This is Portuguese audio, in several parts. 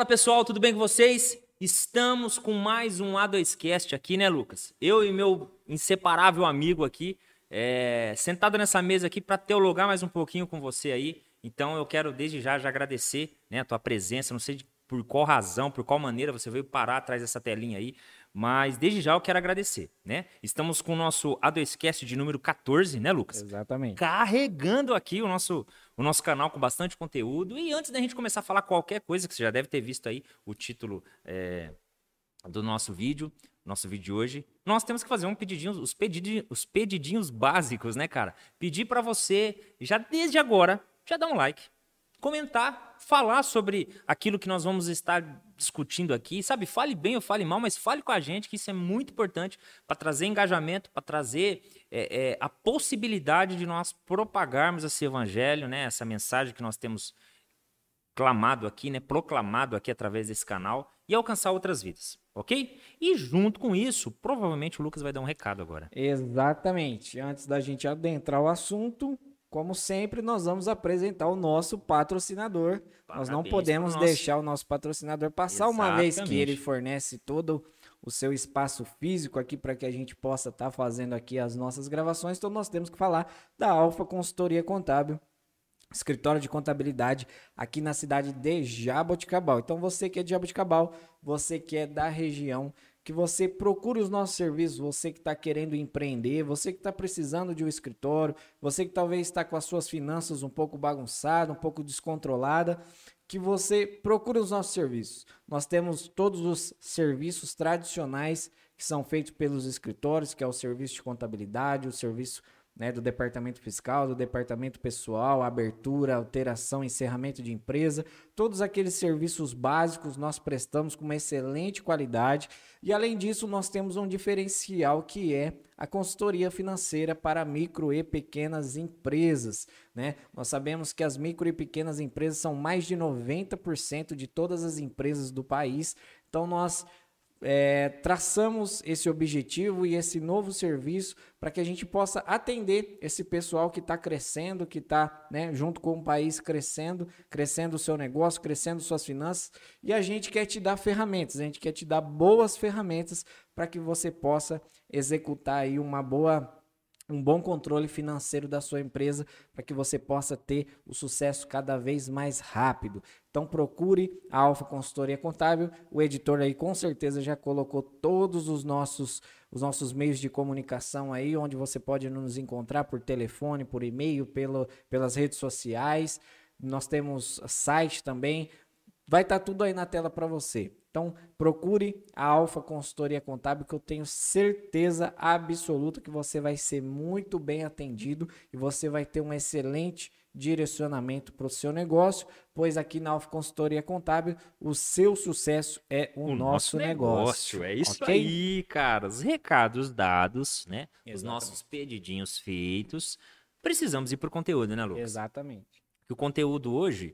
Fala pessoal, tudo bem com vocês? Estamos com mais um A2Cast aqui, né, Lucas? Eu e meu inseparável amigo aqui, é, sentado nessa mesa aqui para teologar mais um pouquinho com você aí. Então eu quero desde já, já agradecer né, a tua presença. Não sei de, por qual razão, por qual maneira você veio parar atrás dessa telinha aí, mas desde já eu quero agradecer, né? Estamos com o nosso A2Cast de número 14, né, Lucas? Exatamente. Carregando aqui o nosso, o nosso canal com bastante conteúdo. E antes da gente começar a falar qualquer coisa, que você já deve ter visto aí o título é, do nosso vídeo, nosso vídeo de hoje, nós temos que fazer um pedidinho, os, pedidinhos, os pedidinhos básicos, né, cara? Pedir para você, já desde agora, já dá um like, comentar, falar sobre aquilo que nós vamos estar discutindo aqui, sabe? Fale bem ou fale mal, mas fale com a gente, que isso é muito importante para trazer engajamento, para trazer é, é, a possibilidade de nós propagarmos esse evangelho, né? Essa mensagem que nós temos clamado aqui, né? Proclamado aqui através desse canal e alcançar outras vidas, ok? E junto com isso, provavelmente o Lucas vai dar um recado agora. Exatamente. Antes da gente adentrar o assunto, como sempre, nós vamos apresentar o nosso patrocinador. Parabéns nós não podemos nosso... deixar o nosso patrocinador passar, Exatamente. uma vez que ele fornece todo o seu espaço físico aqui para que a gente possa estar tá fazendo aqui as nossas gravações. Então, nós temos que falar da Alfa Consultoria Contábil, escritório de contabilidade aqui na cidade de Jaboticabal. Então, você que é de Jaboticabal, você que é da região que você procure os nossos serviços, você que está querendo empreender, você que está precisando de um escritório, você que talvez está com as suas finanças um pouco bagunçada, um pouco descontrolada, que você procure os nossos serviços. Nós temos todos os serviços tradicionais que são feitos pelos escritórios, que é o serviço de contabilidade, o serviço né, do departamento fiscal, do departamento pessoal, abertura, alteração, encerramento de empresa, todos aqueles serviços básicos nós prestamos com uma excelente qualidade. E além disso nós temos um diferencial que é a consultoria financeira para micro e pequenas empresas, né? Nós sabemos que as micro e pequenas empresas são mais de 90% de todas as empresas do país, então nós é, traçamos esse objetivo e esse novo serviço para que a gente possa atender esse pessoal que está crescendo, que está né, junto com o país crescendo, crescendo o seu negócio, crescendo suas finanças. E a gente quer te dar ferramentas, a gente quer te dar boas ferramentas para que você possa executar aí uma boa um bom controle financeiro da sua empresa para que você possa ter o sucesso cada vez mais rápido. Então procure a Alfa Consultoria Contábil. O editor aí com certeza já colocou todos os nossos os nossos meios de comunicação aí, onde você pode nos encontrar por telefone, por e-mail, pelo, pelas redes sociais. Nós temos site também. Vai estar tá tudo aí na tela para você. Então, procure a Alfa Consultoria Contábil, que eu tenho certeza absoluta que você vai ser muito bem atendido e você vai ter um excelente direcionamento para o seu negócio, pois aqui na Alfa Consultoria Contábil o seu sucesso é o, o nosso, nosso negócio. negócio. É isso okay? aí, cara. Os recados dados, né? Exatamente. Os nossos pedidinhos feitos. Precisamos ir para o conteúdo, né, Lucas? Exatamente. o conteúdo hoje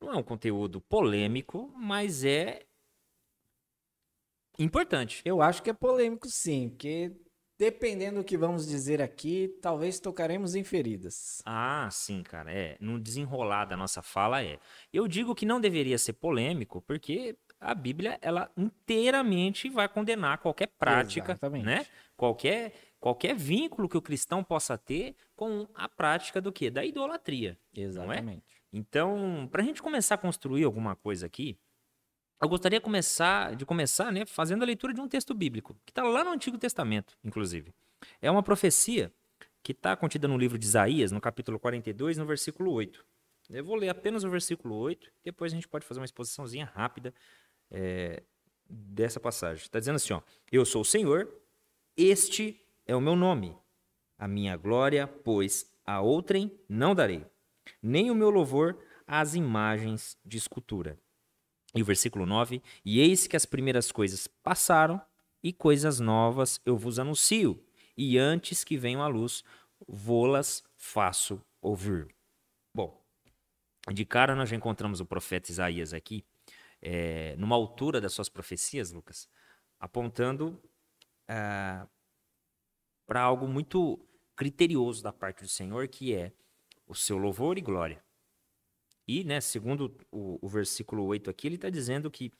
não é um conteúdo polêmico, mas é importante. Eu acho que é polêmico sim, porque dependendo do que vamos dizer aqui, talvez tocaremos em feridas. Ah, sim, cara, é. No desenrolar da nossa fala é. Eu digo que não deveria ser polêmico, porque a Bíblia ela inteiramente vai condenar qualquer prática, Exatamente. né? Qualquer qualquer vínculo que o cristão possa ter com a prática do que? Da idolatria. Exatamente. É? Então, para a gente começar a construir alguma coisa aqui, eu gostaria de começar, de começar né, fazendo a leitura de um texto bíblico, que está lá no Antigo Testamento, inclusive. É uma profecia que está contida no livro de Isaías, no capítulo 42, no versículo 8. Eu vou ler apenas o versículo 8, depois a gente pode fazer uma exposiçãozinha rápida é, dessa passagem. Está dizendo assim: ó, Eu sou o Senhor, este é o meu nome. A minha glória, pois a outrem não darei, nem o meu louvor às imagens de escultura. E o versículo 9: E eis que as primeiras coisas passaram, e coisas novas eu vos anuncio, e antes que venham à luz, vô-las faço ouvir. Bom, de cara nós já encontramos o profeta Isaías aqui, é, numa altura das suas profecias, Lucas, apontando é, para algo muito criterioso da parte do Senhor, que é o seu louvor e glória. E, né, segundo o, o versículo 8 aqui, ele está dizendo que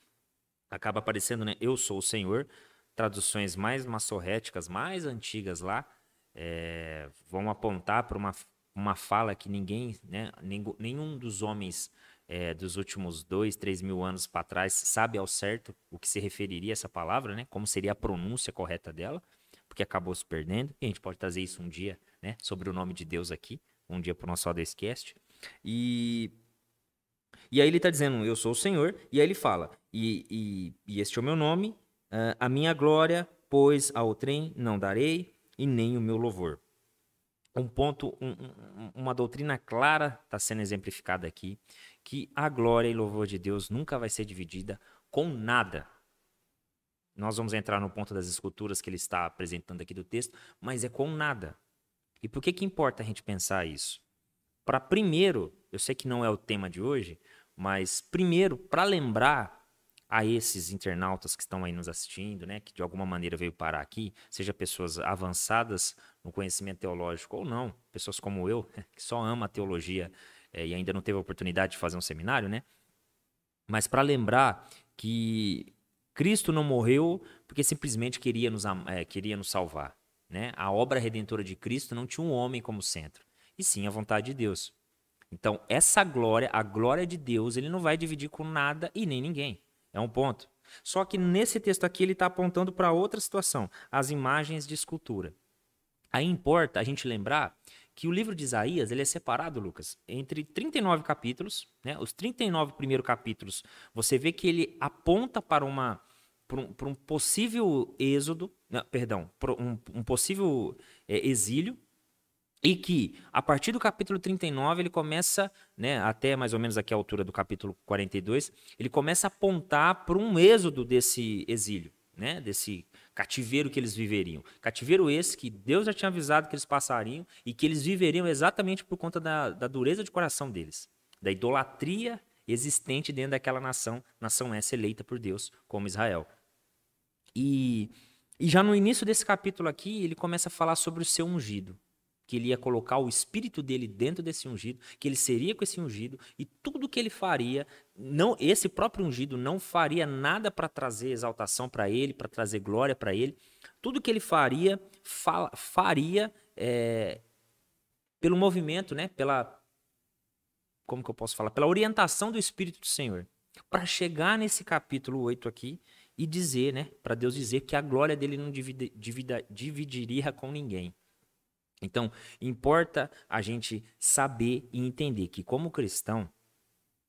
acaba aparecendo, né, eu sou o Senhor, traduções mais massorréticas, mais antigas lá, é, vão apontar para uma, uma fala que ninguém, né, nenhum dos homens é, dos últimos dois, três mil anos para trás sabe ao certo o que se referiria essa palavra, né? Como seria a pronúncia correta dela, porque acabou se perdendo. E a gente pode trazer isso um dia, né? Sobre o nome de Deus aqui, um dia para o nosso Audacast. E e aí ele está dizendo, eu sou o Senhor, e aí ele fala, e, e, e este é o meu nome, uh, a minha glória, pois ao trem não darei, e nem o meu louvor. Um ponto, um, uma doutrina clara está sendo exemplificada aqui, que a glória e louvor de Deus nunca vai ser dividida com nada. Nós vamos entrar no ponto das esculturas que ele está apresentando aqui do texto, mas é com nada. E por que que importa a gente pensar isso? Para primeiro, eu sei que não é o tema de hoje, mas primeiro para lembrar a esses internautas que estão aí nos assistindo, né, que de alguma maneira veio parar aqui, seja pessoas avançadas no conhecimento teológico ou não, pessoas como eu, que só ama a teologia é, e ainda não teve a oportunidade de fazer um seminário, né? Mas para lembrar que Cristo não morreu porque simplesmente queria nos, é, queria nos salvar. Né? A obra redentora de Cristo não tinha um homem como centro, e sim a vontade de Deus. Então, essa glória, a glória de Deus, ele não vai dividir com nada e nem ninguém. É um ponto. Só que nesse texto aqui ele está apontando para outra situação, as imagens de escultura. Aí importa a gente lembrar que o livro de Isaías ele é separado, Lucas, entre 39 capítulos. Né? Os 39 primeiros capítulos, você vê que ele aponta para uma para um, para um possível êxodo, não, perdão, um, um possível é, exílio, e que a partir do capítulo 39 ele começa, né, até mais ou menos aqui a altura do capítulo 42, ele começa a apontar para um êxodo desse exílio, né, desse cativeiro que eles viveriam. Cativeiro esse que Deus já tinha avisado que eles passariam e que eles viveriam exatamente por conta da, da dureza de coração deles, da idolatria existente dentro daquela nação, nação essa eleita por Deus, como Israel. E, e já no início desse capítulo aqui, ele começa a falar sobre o seu ungido que ele ia colocar o espírito dele dentro desse ungido, que ele seria com esse ungido e tudo que ele faria, não esse próprio ungido não faria nada para trazer exaltação para ele, para trazer glória para ele. Tudo que ele faria, fa faria é, pelo movimento, né? Pela como que eu posso falar? Pela orientação do Espírito do Senhor. Para chegar nesse capítulo 8 aqui e dizer, né? Para Deus dizer que a glória dele não divide, divida, dividiria com ninguém. Então, importa a gente saber e entender que, como cristão,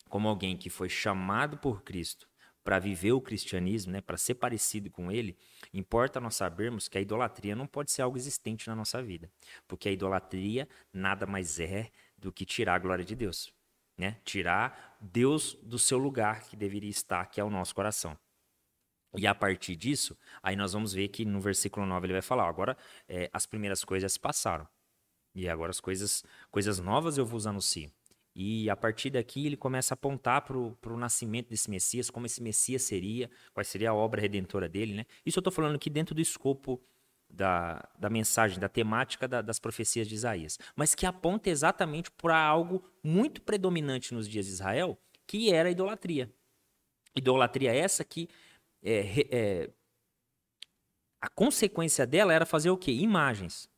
como alguém que foi chamado por Cristo para viver o cristianismo, né, para ser parecido com ele, importa nós sabermos que a idolatria não pode ser algo existente na nossa vida, porque a idolatria nada mais é do que tirar a glória de Deus, né? Tirar Deus do seu lugar que deveria estar, que é o nosso coração. E a partir disso, aí nós vamos ver que no versículo 9 ele vai falar: agora é, as primeiras coisas se passaram. E agora as coisas, coisas novas eu vos anuncio. E a partir daqui ele começa a apontar para o nascimento desse Messias, como esse Messias seria, qual seria a obra redentora dele. Né? Isso eu estou falando aqui dentro do escopo da, da mensagem, da temática da, das profecias de Isaías, mas que aponta exatamente para algo muito predominante nos dias de Israel, que era a idolatria. Idolatria essa que é, é, a consequência dela era fazer o quê? Imagens,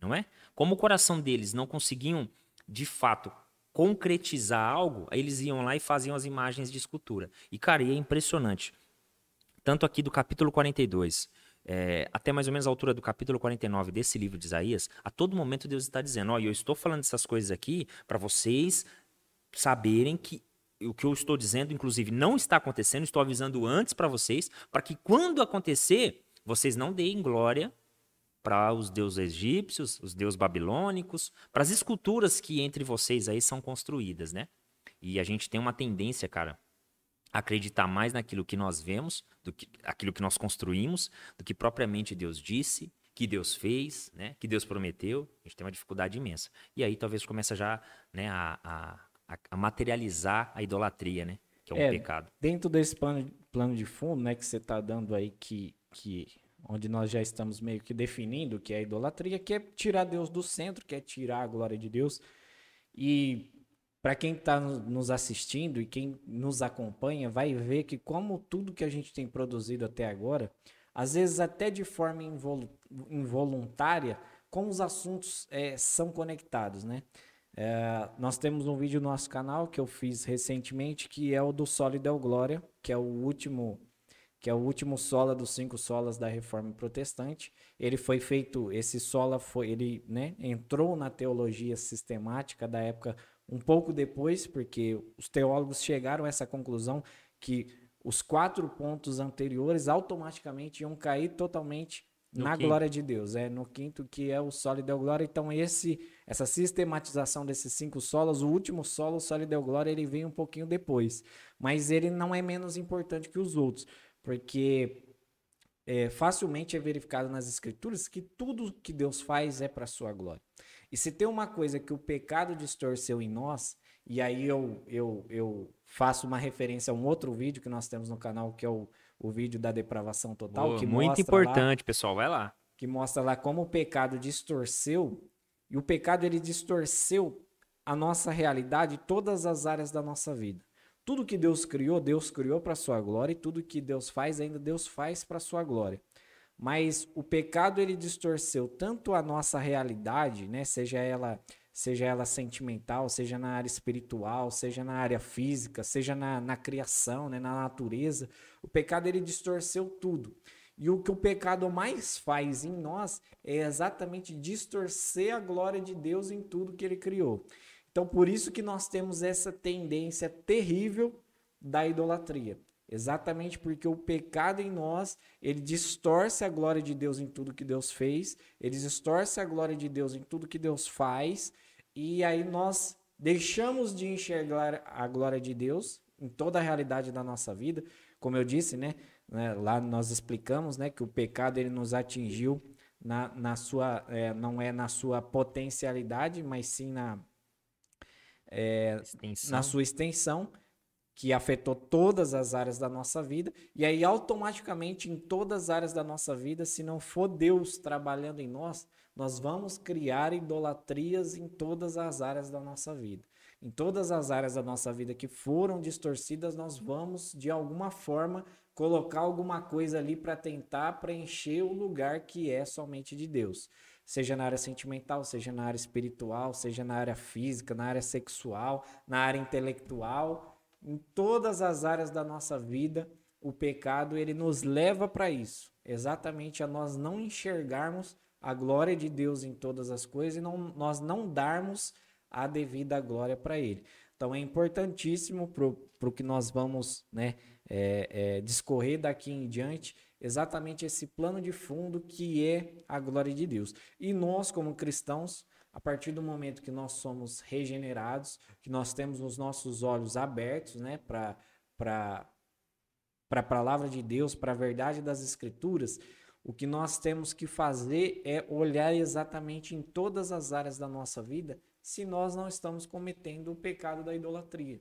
não é? Como o coração deles não conseguiam, de fato, concretizar algo, eles iam lá e faziam as imagens de escultura. E, cara, e é impressionante. Tanto aqui do capítulo 42, é, até mais ou menos a altura do capítulo 49 desse livro de Isaías, a todo momento Deus está dizendo: Ó, eu estou falando essas coisas aqui para vocês saberem que o que eu estou dizendo, inclusive, não está acontecendo, estou avisando antes para vocês, para que quando acontecer, vocês não deem glória para os deuses egípcios, os deuses babilônicos, para as esculturas que entre vocês aí são construídas, né? E a gente tem uma tendência, cara, a acreditar mais naquilo que nós vemos, do que aquilo que nós construímos, do que propriamente Deus disse, que Deus fez, né? Que Deus prometeu. A gente tem uma dificuldade imensa. E aí talvez começa já, né, a, a a, a materializar a idolatria, né? Que é um é, pecado. Dentro desse plano, plano de fundo, né, que você está dando aí, que, que onde nós já estamos meio que definindo que é a idolatria, que é tirar Deus do centro, que é tirar a glória de Deus. E para quem está nos assistindo e quem nos acompanha, vai ver que como tudo que a gente tem produzido até agora, às vezes até de forma involuntária, como os assuntos é, são conectados, né? É, nós temos um vídeo no nosso canal que eu fiz recentemente, que é o do Solo Del Glória, que é o último que é o último sola dos cinco solas da Reforma Protestante. Ele foi feito, esse sola foi, ele, né, entrou na teologia sistemática da época um pouco depois, porque os teólogos chegaram a essa conclusão que os quatro pontos anteriores automaticamente iam cair totalmente no na quinto. glória de Deus. É no quinto que é o solo deu glória. Então esse essa sistematização desses cinco solos, o último solo, o solo deu glória, ele vem um pouquinho depois, mas ele não é menos importante que os outros, porque é, facilmente é verificado nas escrituras que tudo que Deus faz é para sua glória. E se tem uma coisa que o pecado distorceu em nós, e aí eu, eu, eu faço uma referência a um outro vídeo que nós temos no canal, que é o, o vídeo da depravação total. que muito importante, lá, pessoal, vai lá. Que mostra lá como o pecado distorceu, e o pecado ele distorceu a nossa realidade, todas as áreas da nossa vida. Tudo que Deus criou, Deus criou para sua glória, e tudo que Deus faz, ainda Deus faz para sua glória. Mas o pecado ele distorceu tanto a nossa realidade, né, seja ela seja ela sentimental, seja na área espiritual, seja na área física, seja na, na criação, né, na natureza. O pecado ele distorceu tudo. E o que o pecado mais faz em nós é exatamente distorcer a glória de Deus em tudo que ele criou. Então, por isso que nós temos essa tendência terrível da idolatria. Exatamente porque o pecado em nós, ele distorce a glória de Deus em tudo que Deus fez, ele distorce a glória de Deus em tudo que Deus faz, e aí nós deixamos de enxergar a glória de Deus em toda a realidade da nossa vida. Como eu disse, né, né lá nós explicamos, né, que o pecado ele nos atingiu na, na sua, é, não é na sua potencialidade, mas sim na, é, na sua extensão que afetou todas as áreas da nossa vida, e aí automaticamente em todas as áreas da nossa vida, se não for Deus trabalhando em nós, nós vamos criar idolatrias em todas as áreas da nossa vida. Em todas as áreas da nossa vida que foram distorcidas, nós vamos de alguma forma colocar alguma coisa ali para tentar preencher o lugar que é somente de Deus. Seja na área sentimental, seja na área espiritual, seja na área física, na área sexual, na área intelectual, em todas as áreas da nossa vida, o pecado ele nos leva para isso, exatamente a nós não enxergarmos a glória de Deus em todas as coisas e não, nós não darmos a devida glória para Ele. Então é importantíssimo para o que nós vamos né, é, é, discorrer daqui em diante, exatamente esse plano de fundo que é a glória de Deus. E nós, como cristãos, a partir do momento que nós somos regenerados, que nós temos os nossos olhos abertos né, para a palavra de Deus, para a verdade das Escrituras, o que nós temos que fazer é olhar exatamente em todas as áreas da nossa vida se nós não estamos cometendo o pecado da idolatria.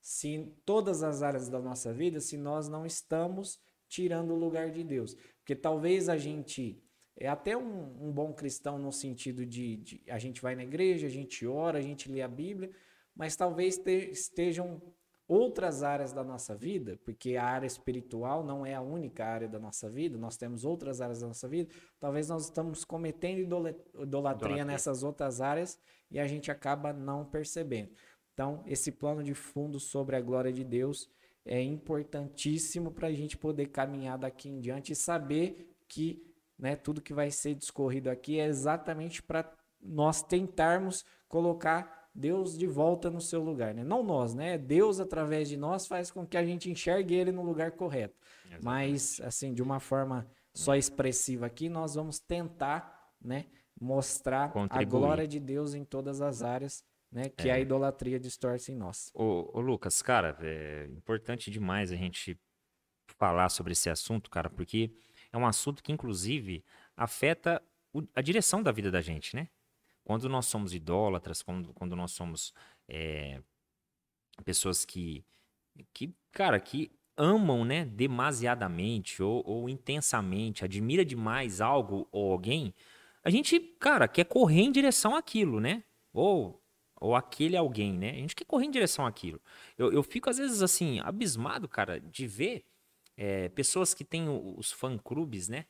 Se em todas as áreas da nossa vida, se nós não estamos tirando o lugar de Deus. Porque talvez a gente é até um, um bom cristão no sentido de, de, a gente vai na igreja, a gente ora, a gente lê a Bíblia, mas talvez te, estejam outras áreas da nossa vida, porque a área espiritual não é a única área da nossa vida, nós temos outras áreas da nossa vida, talvez nós estamos cometendo idolatria, idolatria nessas outras áreas e a gente acaba não percebendo. Então, esse plano de fundo sobre a glória de Deus é importantíssimo para a gente poder caminhar daqui em diante e saber que né? Tudo que vai ser discorrido aqui é exatamente para nós tentarmos colocar Deus de volta no seu lugar, né? Não nós, né? Deus através de nós faz com que a gente enxergue ele no lugar correto. Exatamente. Mas assim, de uma forma só expressiva aqui, nós vamos tentar, né, mostrar Contribuir. a glória de Deus em todas as áreas, né, que é. a idolatria distorce em nós. Ô, ô Lucas, cara, é importante demais a gente falar sobre esse assunto, cara, porque é um assunto que, inclusive, afeta o, a direção da vida da gente, né? Quando nós somos idólatras, quando, quando nós somos é, pessoas que, que, cara, que amam, né, demasiadamente ou, ou intensamente, admira demais algo ou alguém, a gente, cara, quer correr em direção àquilo, né? Ou ou aquele alguém, né? A gente quer correr em direção àquilo. Eu, eu fico, às vezes, assim, abismado, cara, de ver é, pessoas que têm os fã-clubes, né?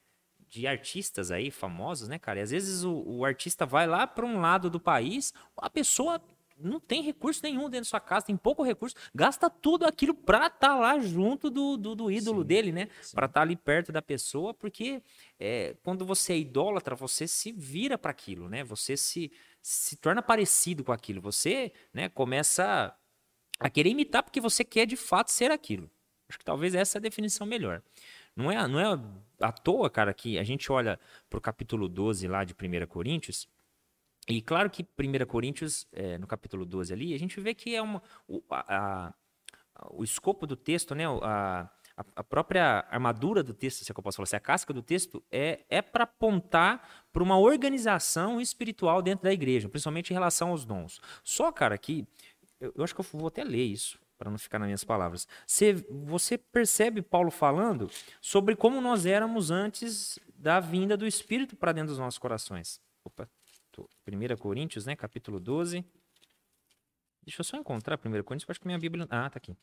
De artistas aí famosos, né, cara? E às vezes o, o artista vai lá para um lado do país, a pessoa não tem recurso nenhum dentro da sua casa, tem pouco recurso, gasta tudo aquilo pra estar tá lá junto do, do, do ídolo sim, dele, né? Sim. Pra estar tá ali perto da pessoa, porque é, quando você é idólatra, você se vira para aquilo, né? Você se, se torna parecido com aquilo. Você né, começa a querer imitar porque você quer de fato ser aquilo. Acho que talvez essa é a definição melhor. Não é, não é à toa, cara, que a gente olha pro capítulo 12 lá de 1 Coríntios, e claro que 1 Coríntios, é, no capítulo 12 ali, a gente vê que é uma, o, a, a, o escopo do texto, né, a, a própria armadura do texto, se é que eu posso falar assim, a casca do texto é, é para apontar para uma organização espiritual dentro da igreja, principalmente em relação aos dons. Só, cara, que eu, eu acho que eu vou até ler isso, para não ficar nas minhas palavras. Você, você percebe Paulo falando sobre como nós éramos antes da vinda do Espírito para dentro dos nossos corações. Opa, 1 Coríntios, né, capítulo 12. Deixa eu só encontrar 1 Coríntios, eu acho que minha Bíblia... Ah, tá aqui.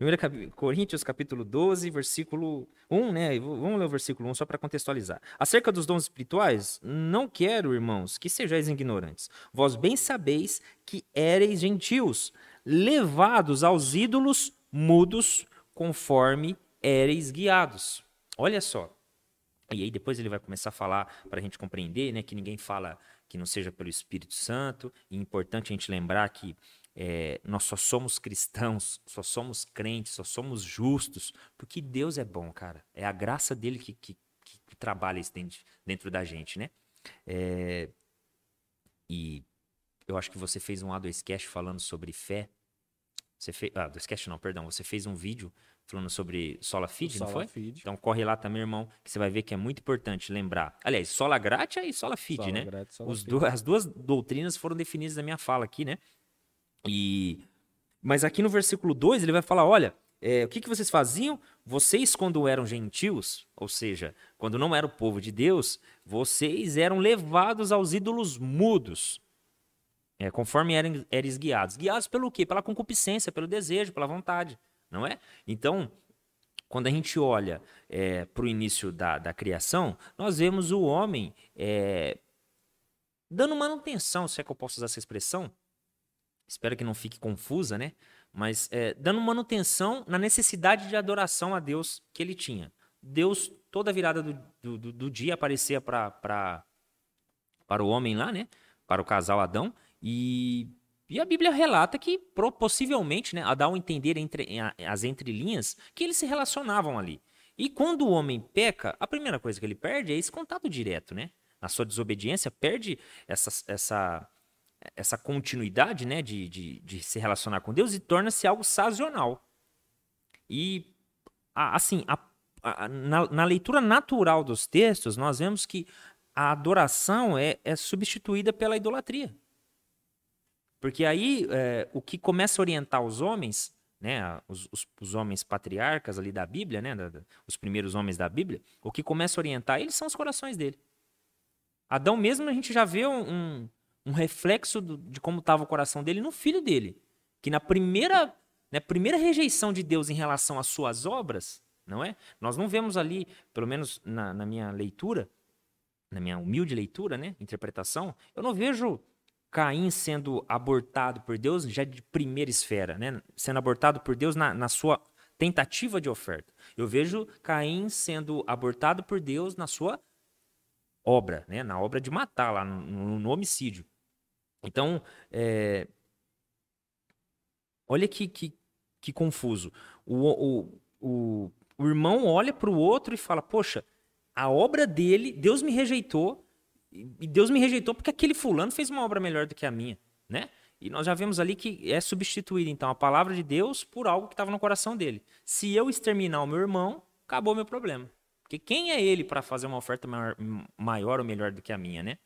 1 Coríntios, capítulo 12, versículo 1, né? Vamos ler o versículo 1 só para contextualizar. Acerca dos dons espirituais, não quero, irmãos, que sejais ignorantes. Vós bem sabeis que éreis gentios, levados aos ídolos mudos, conforme éreis guiados. Olha só. E aí depois ele vai começar a falar para a gente compreender, né, que ninguém fala que não seja pelo Espírito Santo. E é importante a gente lembrar que é, nós só somos cristãos, só somos crentes, só somos justos, porque Deus é bom, cara. É a graça dele que, que, que trabalha isso dentro, dentro, da gente, né? É, e eu acho que você fez um A2 Cash falando sobre fé. Você fez. Ah, 2 Cash não, perdão. Você fez um vídeo falando sobre Sola Feed, não foi? Feed. Então corre lá também, irmão, que você vai ver que é muito importante lembrar. Aliás, Sola Gratia e Sola Feed, Sola né? Sola Os do, as duas doutrinas foram definidas na minha fala aqui, né? E mas aqui no versículo 2 ele vai falar: olha, é, o que, que vocês faziam? Vocês, quando eram gentios, ou seja, quando não era o povo de Deus, vocês eram levados aos ídolos mudos, é, conforme eram, eram guiados. Guiados pelo quê? Pela concupiscência, pelo desejo, pela vontade, não é? Então, quando a gente olha é, para o início da, da criação, nós vemos o homem é, dando manutenção, se é que eu posso usar essa expressão, espero que não fique confusa, né? Mas é, dando manutenção na necessidade de adoração a Deus que ele tinha. Deus, toda virada do, do, do dia, aparecia para para o homem lá, né? Para o casal Adão. E, e a Bíblia relata que, possivelmente, né, dar um entender entre as entrelinhas, que eles se relacionavam ali. E quando o homem peca, a primeira coisa que ele perde é esse contato direto, né? Na sua desobediência, perde essa, essa essa continuidade né, de, de, de se relacionar com Deus e torna-se algo sazonal. E, assim, a, a, na, na, leitura natural dos textos, nós vemos que a adoração é, é substituída pela idolatria. Porque aí é, o que começa a orientar os homens, né, os, os, os homens patriarcas ali da Bíblia, né, da, da, os primeiros homens da Bíblia, o que começa a orientar eles são os corações dele. Adão mesmo a gente já vê um, um um reflexo do, de como estava o coração dele no filho dele. Que na primeira, né, primeira rejeição de Deus em relação às suas obras, não é? Nós não vemos ali, pelo menos na, na minha leitura, na minha humilde leitura, né, interpretação, eu não vejo Caim sendo abortado por Deus já de primeira esfera, né? Sendo abortado por Deus na, na sua tentativa de oferta. Eu vejo Caim sendo abortado por Deus na sua obra, né? Na obra de matar lá no, no, homicídio. Então, é... olha que, que, que confuso. O, o, o, o irmão olha para o outro e fala: Poxa, a obra dele, Deus me rejeitou, e Deus me rejeitou porque aquele fulano fez uma obra melhor do que a minha, né? E nós já vemos ali que é substituída, então, a palavra de Deus por algo que estava no coração dele. Se eu exterminar o meu irmão, acabou meu problema. Porque quem é ele para fazer uma oferta maior, maior, ou melhor do que a minha, né?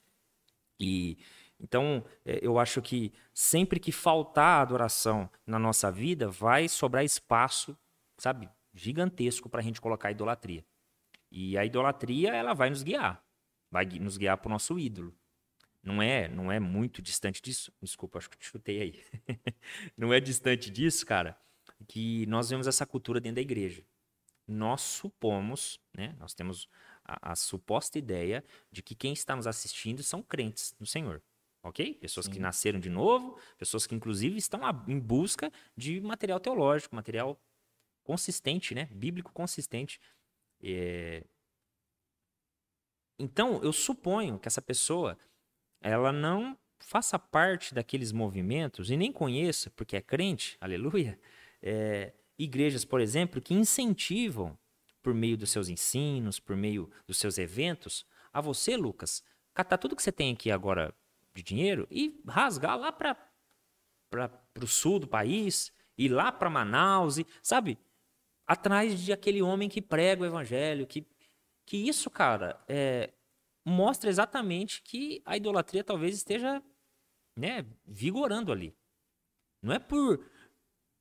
E então, é, eu acho que sempre que faltar adoração na nossa vida, vai sobrar espaço, sabe, gigantesco para a gente colocar a idolatria. E a idolatria, ela vai nos guiar. Vai nos guiar para o nosso ídolo. não é, não é muito distante disso. Desculpa, acho que te chutei aí. não é distante disso, cara, que nós vemos essa cultura dentro da igreja. Nós supomos, né? Nós temos a, a suposta ideia de que quem está nos assistindo são crentes no Senhor. Ok? Pessoas Sim. que nasceram de novo, pessoas que inclusive estão em busca de material teológico, material consistente, né? Bíblico consistente. É... Então, eu suponho que essa pessoa ela não faça parte daqueles movimentos e nem conheça, porque é crente, aleluia, é, igrejas, por exemplo, que incentivam, por meio dos seus ensinos, por meio dos seus eventos, a você, Lucas, catar tudo que você tem aqui agora de dinheiro e rasgar lá para o sul do país, ir lá para Manaus, e, sabe? Atrás de aquele homem que prega o evangelho, que, que isso, cara, é, mostra exatamente que a idolatria talvez esteja né, vigorando ali. Não é por,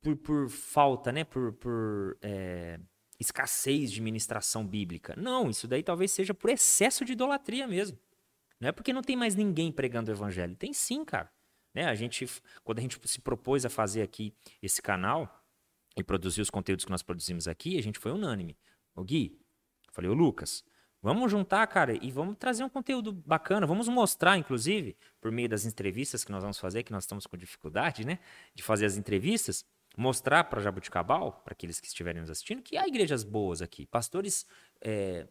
por, por falta, né, por, por é, escassez de ministração bíblica. Não, isso daí talvez seja por excesso de idolatria mesmo. Não é porque não tem mais ninguém pregando o evangelho. Tem sim, cara. Né, a gente, quando a gente se propôs a fazer aqui esse canal e produzir os conteúdos que nós produzimos aqui, a gente foi unânime. O Gui, falei, o Lucas, Vamos juntar, cara, e vamos trazer um conteúdo bacana. Vamos mostrar, inclusive, por meio das entrevistas que nós vamos fazer, que nós estamos com dificuldade, né? De fazer as entrevistas, mostrar para Jabuticabal, para aqueles que estiverem nos assistindo, que há igrejas boas aqui, pastores é,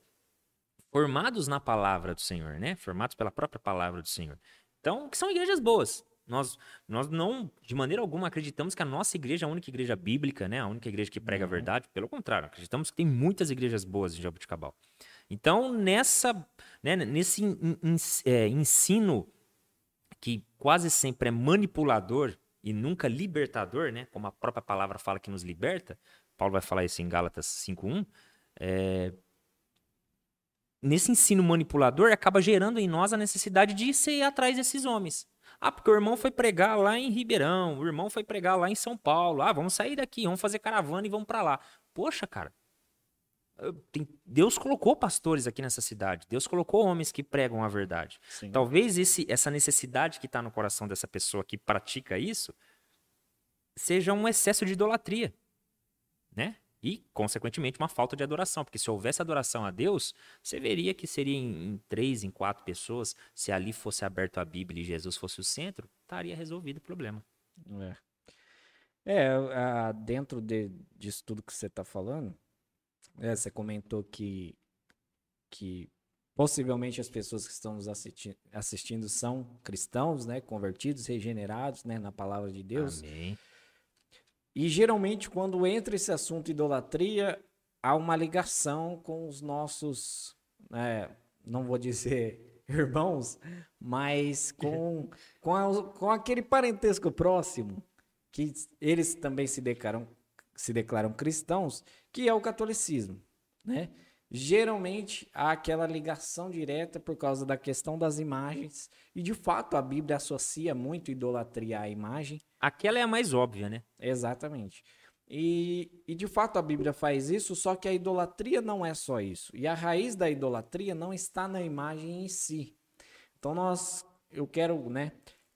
formados na palavra do Senhor, né? Formados pela própria palavra do Senhor. Então, que são igrejas boas. Nós, nós não, de maneira alguma, acreditamos que a nossa igreja é a única igreja bíblica, né? A única igreja que prega a uhum. verdade. Pelo contrário, acreditamos que tem muitas igrejas boas em Jabuticabal. Então, nessa, né, nesse in, in, é, ensino que quase sempre é manipulador e nunca libertador, né, como a própria palavra fala que nos liberta, Paulo vai falar isso em Gálatas 5.1, é, nesse ensino manipulador acaba gerando em nós a necessidade de ir atrás desses homens. Ah, porque o irmão foi pregar lá em Ribeirão, o irmão foi pregar lá em São Paulo. Ah, vamos sair daqui, vamos fazer caravana e vamos para lá. Poxa, cara, Deus colocou pastores aqui nessa cidade. Deus colocou homens que pregam a verdade. Sim. Talvez esse, essa necessidade que está no coração dessa pessoa que pratica isso seja um excesso de idolatria, né? E, consequentemente, uma falta de adoração. Porque se houvesse adoração a Deus, você veria que seria em, em três, em quatro pessoas. Se ali fosse aberto a Bíblia e Jesus fosse o centro, estaria resolvido o problema. É, é dentro de, disso tudo que você está falando, é, você comentou que, que possivelmente as pessoas que estão nos assisti assistindo são cristãos, né? Convertidos, regenerados, né? Na palavra de Deus. Amém. E geralmente quando entra esse assunto idolatria, há uma ligação com os nossos, né, não vou dizer irmãos, mas com, com, a, com aquele parentesco próximo, que eles também se declaram, se declaram cristãos, que é o catolicismo, né? Geralmente há aquela ligação direta por causa da questão das imagens, e de fato a Bíblia associa muito idolatria à imagem. Aquela é a mais óbvia, né? Exatamente. E, e de fato a Bíblia faz isso, só que a idolatria não é só isso. E a raiz da idolatria não está na imagem em si. Então nós, eu quero, né,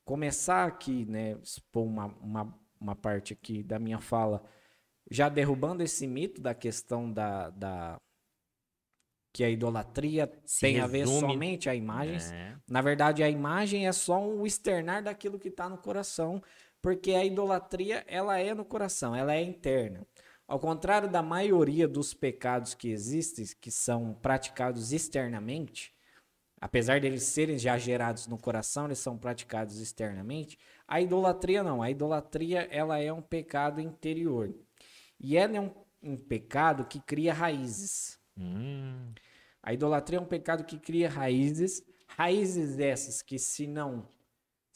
começar aqui, né, expor uma, uma, uma parte aqui da minha fala já derrubando esse mito da questão da, da que a idolatria Se tem resume. a ver somente a imagens. É. Na verdade, a imagem é só um externar daquilo que está no coração, porque a idolatria ela é no coração, ela é interna. Ao contrário da maioria dos pecados que existem, que são praticados externamente, apesar de eles serem já gerados no coração, eles são praticados externamente. A idolatria não. A idolatria ela é um pecado interior. E ela é um, um pecado que cria raízes. Hum. A idolatria é um pecado que cria raízes, raízes essas que se não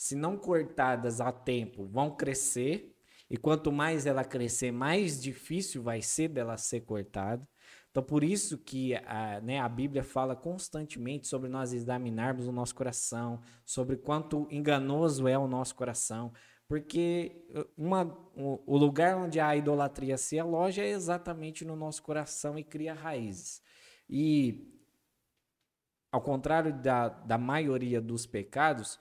se não cortadas a tempo vão crescer, e quanto mais ela crescer, mais difícil vai ser dela ser cortada. Então, por isso que a, né, a Bíblia fala constantemente sobre nós examinarmos o nosso coração, sobre quanto enganoso é o nosso coração, porque uh, uma, o lugar onde a idolatria se aloja é exatamente no nosso coração e cria raízes. E, ao contrário da, da maioria dos pecados,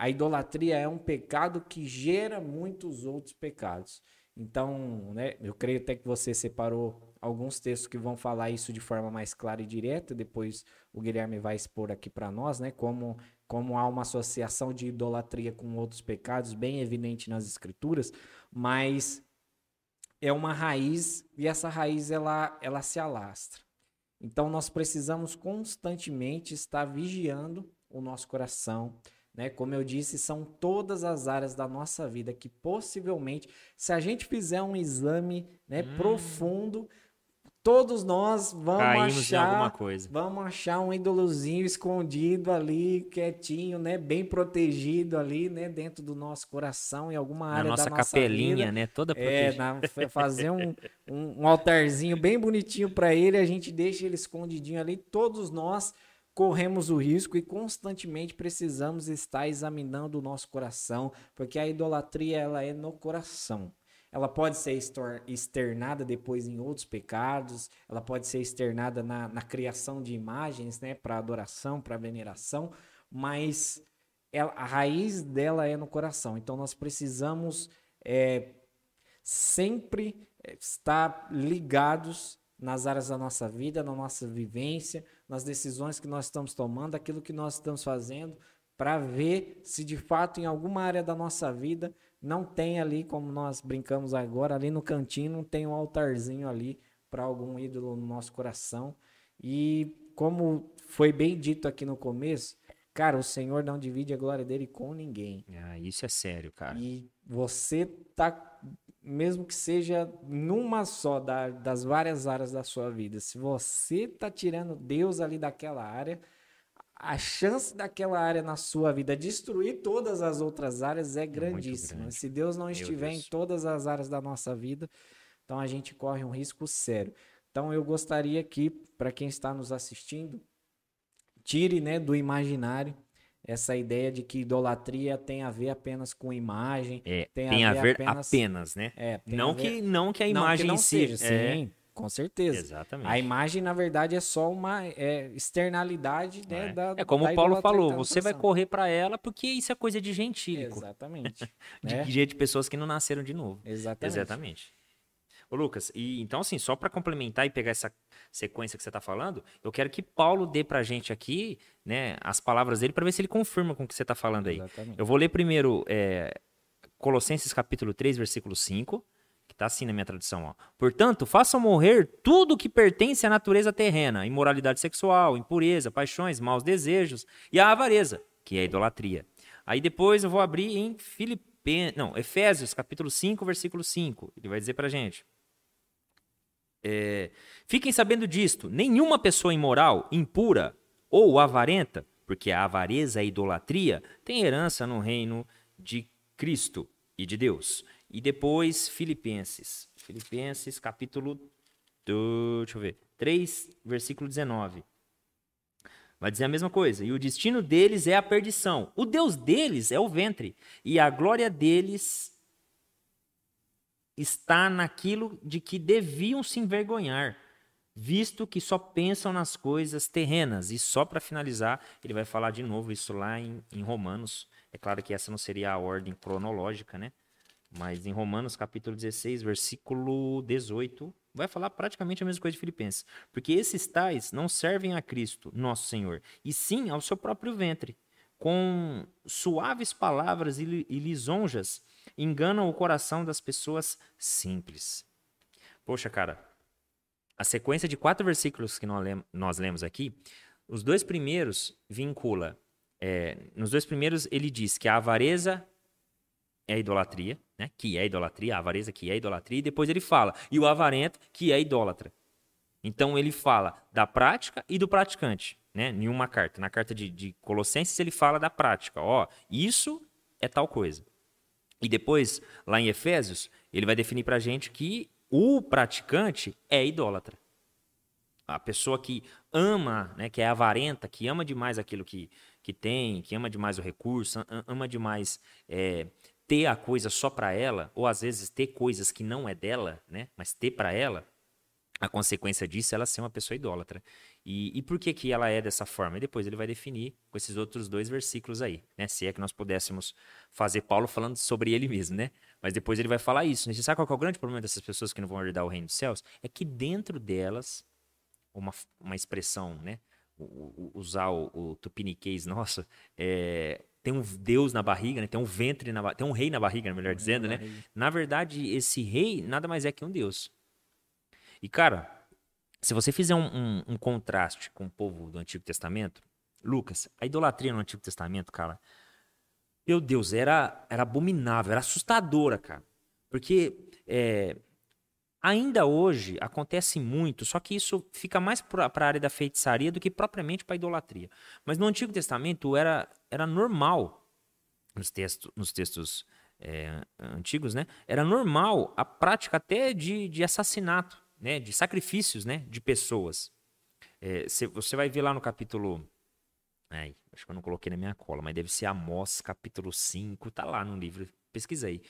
a idolatria é um pecado que gera muitos outros pecados. Então, né, eu creio até que você separou alguns textos que vão falar isso de forma mais clara e direta. Depois o Guilherme vai expor aqui para nós, né, como, como há uma associação de idolatria com outros pecados, bem evidente nas Escrituras, mas é uma raiz e essa raiz ela, ela se alastra. Então nós precisamos constantemente estar vigiando o nosso coração, né? Como eu disse, são todas as áreas da nossa vida que possivelmente, se a gente fizer um exame né, hum. profundo, todos nós vamos Caímos achar, vamos achar um ídolozinho escondido ali, quietinho, né, bem protegido ali, né, dentro do nosso coração em alguma área na nossa da nossa capelinha, vida. né, toda protegida. É, na, fazer um, um, um altarzinho bem bonitinho para ele, a gente deixa ele escondidinho ali, todos nós corremos o risco e constantemente precisamos estar examinando o nosso coração, porque a idolatria ela é no coração. Ela pode ser externada depois em outros pecados, ela pode ser externada na, na criação de imagens, né, para adoração, para veneração, mas ela, a raiz dela é no coração. Então nós precisamos é, sempre é, estar ligados nas áreas da nossa vida, na nossa vivência, nas decisões que nós estamos tomando, aquilo que nós estamos fazendo, para ver se de fato em alguma área da nossa vida não tem ali, como nós brincamos agora, ali no cantinho não tem um altarzinho ali para algum ídolo no nosso coração. E como foi bem dito aqui no começo, cara, o Senhor não divide a glória dele com ninguém. Ah, isso é sério, cara. E você tá mesmo que seja numa só da, das várias áreas da sua vida, se você tá tirando Deus ali daquela área, a chance daquela área na sua vida destruir todas as outras áreas é, é grandíssima. Se Deus não estiver Deus. em todas as áreas da nossa vida, então a gente corre um risco sério. Então eu gostaria que, para quem está nos assistindo, tire né, do imaginário essa ideia de que idolatria tem a ver apenas com imagem. É, tem, tem a, ver, a ver apenas, apenas, né? É, não, ver... que, não que a imagem não, que não em si. Seja, é... Sim, com certeza. Exatamente. A imagem, na verdade, é só uma é, externalidade né, é. da É como o Paulo falou, você vai correr para ela porque isso é coisa de gentílico. Exatamente. de, né? de pessoas que não nasceram de novo. Exatamente. Exatamente. Ô, Lucas, e então assim, só para complementar e pegar essa sequência que você está falando, eu quero que Paulo dê para a gente aqui, né, as palavras dele para ver se ele confirma com o que você está falando aí. Exatamente. Eu vou ler primeiro é, Colossenses capítulo 3, versículo 5, que está assim na minha tradução. Ó. Portanto, façam morrer tudo que pertence à natureza terrena, imoralidade sexual, impureza, paixões, maus desejos e a avareza, que é a idolatria. Aí depois eu vou abrir em Filipen... não, Efésios capítulo 5, versículo 5. Ele vai dizer para a gente. É, fiquem sabendo disto: nenhuma pessoa imoral, impura ou avarenta, porque a avareza a idolatria tem herança no reino de Cristo e de Deus. E depois, Filipenses. Filipenses, capítulo. Deixa eu ver. 3, versículo 19. Vai dizer a mesma coisa. E o destino deles é a perdição. O Deus deles é o ventre. E a glória deles está naquilo de que deviam se envergonhar, visto que só pensam nas coisas terrenas. E só para finalizar, ele vai falar de novo isso lá em, em, Romanos. É claro que essa não seria a ordem cronológica, né? Mas em Romanos capítulo 16, versículo 18, vai falar praticamente a mesma coisa de Filipenses. Porque esses tais não servem a Cristo, nosso Senhor, e sim ao seu próprio ventre, com suaves palavras e lisonjas enganam o coração das pessoas simples. Poxa, cara, a sequência de quatro versículos que nós lemos aqui, os dois primeiros vincula. É, nos dois primeiros ele diz que a avareza é idolatria, né? Que é idolatria, a avareza que é idolatria, e depois ele fala, e o avarento que é idólatra. Então ele fala da prática e do praticante, né? Em uma carta. Na carta de, de Colossenses ele fala da prática. Ó, isso é tal coisa. E depois, lá em Efésios, ele vai definir para a gente que o praticante é idólatra. A pessoa que ama, né, que é avarenta, que ama demais aquilo que, que tem, que ama demais o recurso, ama demais é, ter a coisa só para ela, ou às vezes ter coisas que não é dela, né, mas ter para ela, a consequência disso é ela ser uma pessoa idólatra. E, e por que, que ela é dessa forma? E depois ele vai definir com esses outros dois versículos aí, né? Se é que nós pudéssemos fazer Paulo falando sobre ele mesmo, né? Mas depois ele vai falar isso. Né? Você sabe qual é o grande problema dessas pessoas que não vão herdar o reino dos céus? É que dentro delas, uma, uma expressão, né? O, o, usar o, o tupiniquês nosso, é, tem um Deus na barriga, né? tem um ventre, na, tem um rei na barriga, melhor dizendo, né? Na verdade, esse rei nada mais é que um Deus. E, cara, se você fizer um, um, um, contraste com o povo do Antigo Testamento, Lucas, a idolatria no Antigo Testamento, cara, meu Deus, era, era abominável, era assustadora, cara. Porque é, ainda hoje acontece muito, só que isso fica mais para a área da feitiçaria do que propriamente para a idolatria. Mas no Antigo Testamento era, era normal, nos, textos, nos textos é, antigos, né? Era normal a prática até de, de assassinato né, de sacrifícios né, de pessoas. É, você vai ver lá no capítulo. Ai, acho que eu não coloquei na minha cola, mas deve ser Amós, capítulo 5, tá lá no livro. Pesquisa aí.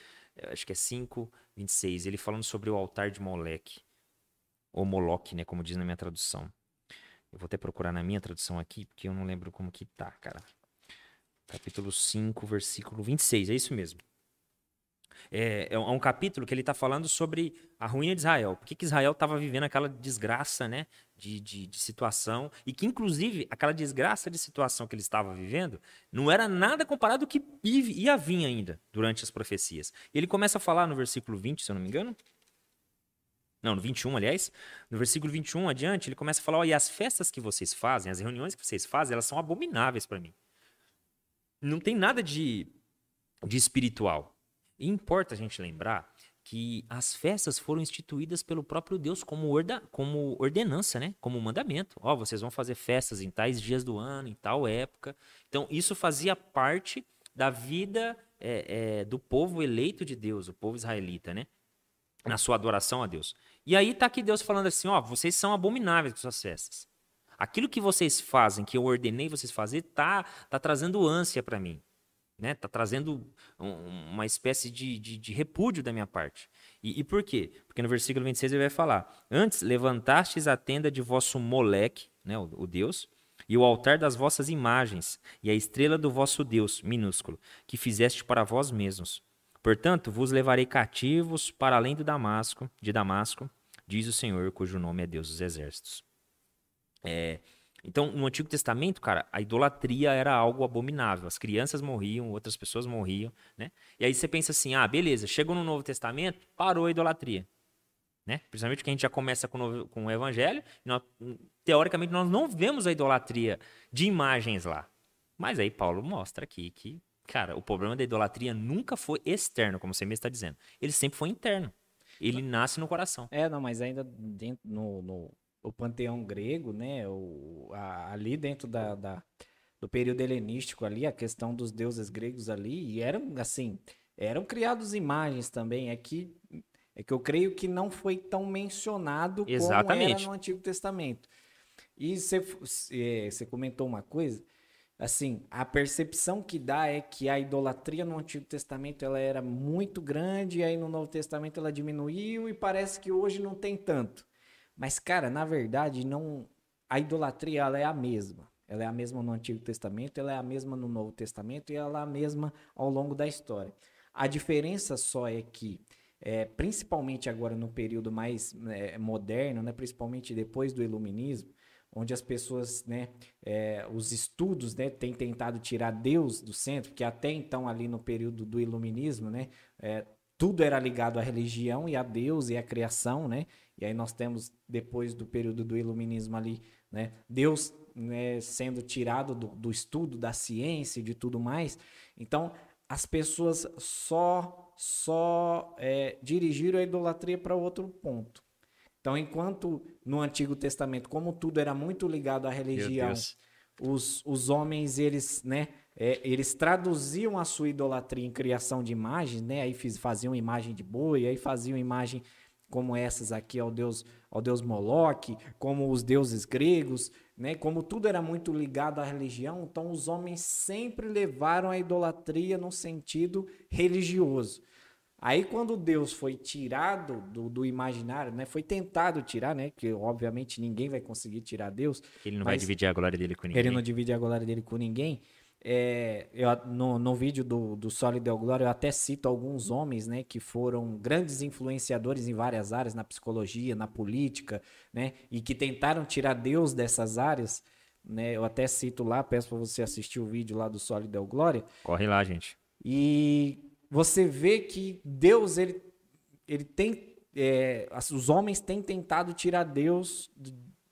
Acho que é 5, 26. Ele falando sobre o altar de Moleque. Ou Moloque, né? Como diz na minha tradução. Eu vou até procurar na minha tradução aqui, porque eu não lembro como que tá, cara. Capítulo 5, versículo 26. É isso mesmo. É, é, um capítulo que ele está falando sobre a ruína de Israel. Por que, Israel estava vivendo aquela desgraça né, de, de, de, situação. E que, inclusive, aquela desgraça de situação que ele estava vivendo não era nada comparado ao que ia vir ainda durante as profecias. Ele começa a falar no versículo 20, se eu não me engano. Não, no 21, aliás. No versículo 21 adiante, ele começa a falar: e as festas que vocês fazem, as reuniões que vocês fazem, elas são abomináveis para mim. Não tem nada de, de espiritual. Importa a gente lembrar que as festas foram instituídas pelo próprio Deus como, orda, como ordenança, né? Como mandamento. Ó, oh, vocês vão fazer festas em tais dias do ano, em tal época. Então, isso fazia parte da vida é, é, do povo eleito de Deus, o povo israelita, né? Na sua adoração a Deus. E aí tá aqui Deus falando assim, ó, vocês são abomináveis com suas festas. Aquilo que vocês fazem, que eu ordenei vocês fazer, tá, tá trazendo ânsia para mim né? Tá trazendo um, uma espécie de, de, de, repúdio da minha parte. E, e, por quê? Porque no versículo 26 ele vai falar: Antes levantastes a tenda de vosso moleque, né? O, o, Deus, e o altar das vossas imagens, e a estrela do vosso Deus, minúsculo, que fizeste para vós mesmos. Portanto, vos levarei cativos para além do Damasco, de Damasco, diz o Senhor, cujo nome é Deus dos exércitos. É, então, no Antigo Testamento, cara, a idolatria era algo abominável. As crianças morriam, outras pessoas morriam, né? E aí você pensa assim, ah, beleza, chegou no Novo Testamento, parou a idolatria. Né? Principalmente que a gente já começa com o, com o Evangelho, nós, teoricamente nós não vemos a idolatria de imagens lá. Mas aí Paulo mostra aqui que, cara, o problema da idolatria nunca foi externo, como você mesmo está dizendo. Ele sempre foi interno. Ele nasce no coração. É, não, mas ainda dentro no, no o panteão grego, né? O, a, ali dentro da, da, do período helenístico ali, a questão dos deuses gregos ali, e eram assim, eram criados imagens também. É que, é que eu creio que não foi tão mencionado Exatamente. como era no Antigo Testamento. E você comentou uma coisa, assim, a percepção que dá é que a idolatria no Antigo Testamento ela era muito grande, e aí no Novo Testamento ela diminuiu e parece que hoje não tem tanto. Mas, cara, na verdade, não. A idolatria ela é a mesma. Ela é a mesma no Antigo Testamento, ela é a mesma no Novo Testamento e ela é a mesma ao longo da história. A diferença só é que, é, principalmente agora no período mais é, moderno, né, principalmente depois do Iluminismo, onde as pessoas, né, é, os estudos, né, têm tentado tirar Deus do centro, porque até então ali no período do Iluminismo, né, é, tudo era ligado à religião e a Deus e à criação, né? E aí nós temos, depois do período do iluminismo ali, né, Deus né, sendo tirado do, do estudo da ciência e de tudo mais. Então, as pessoas só, só é, dirigiram a idolatria para outro ponto. Então, enquanto no Antigo Testamento, como tudo era muito ligado à religião, os, os homens, eles, né, é, eles traduziam a sua idolatria em criação de imagens, né, aí fiz, faziam imagem de boi, aí faziam imagem como essas aqui ao deus ao deus Moloque, como os deuses gregos, né? Como tudo era muito ligado à religião, então os homens sempre levaram a idolatria no sentido religioso. Aí quando Deus foi tirado do, do imaginário, né? Foi tentado tirar, né? Que obviamente ninguém vai conseguir tirar Deus. Ele não vai dividir a glória dele com ninguém. Ele não divide a glória dele com ninguém. É, eu, no, no vídeo do, do Sólido Del Glória, eu até cito alguns homens, né, que foram grandes influenciadores em várias áreas, na psicologia, na política, né, e que tentaram tirar Deus dessas áreas, né, eu até cito lá, peço para você assistir o vídeo lá do Sólido Del Glória. Corre lá, gente. E você vê que Deus, ele, ele tem. É, os homens têm tentado tirar Deus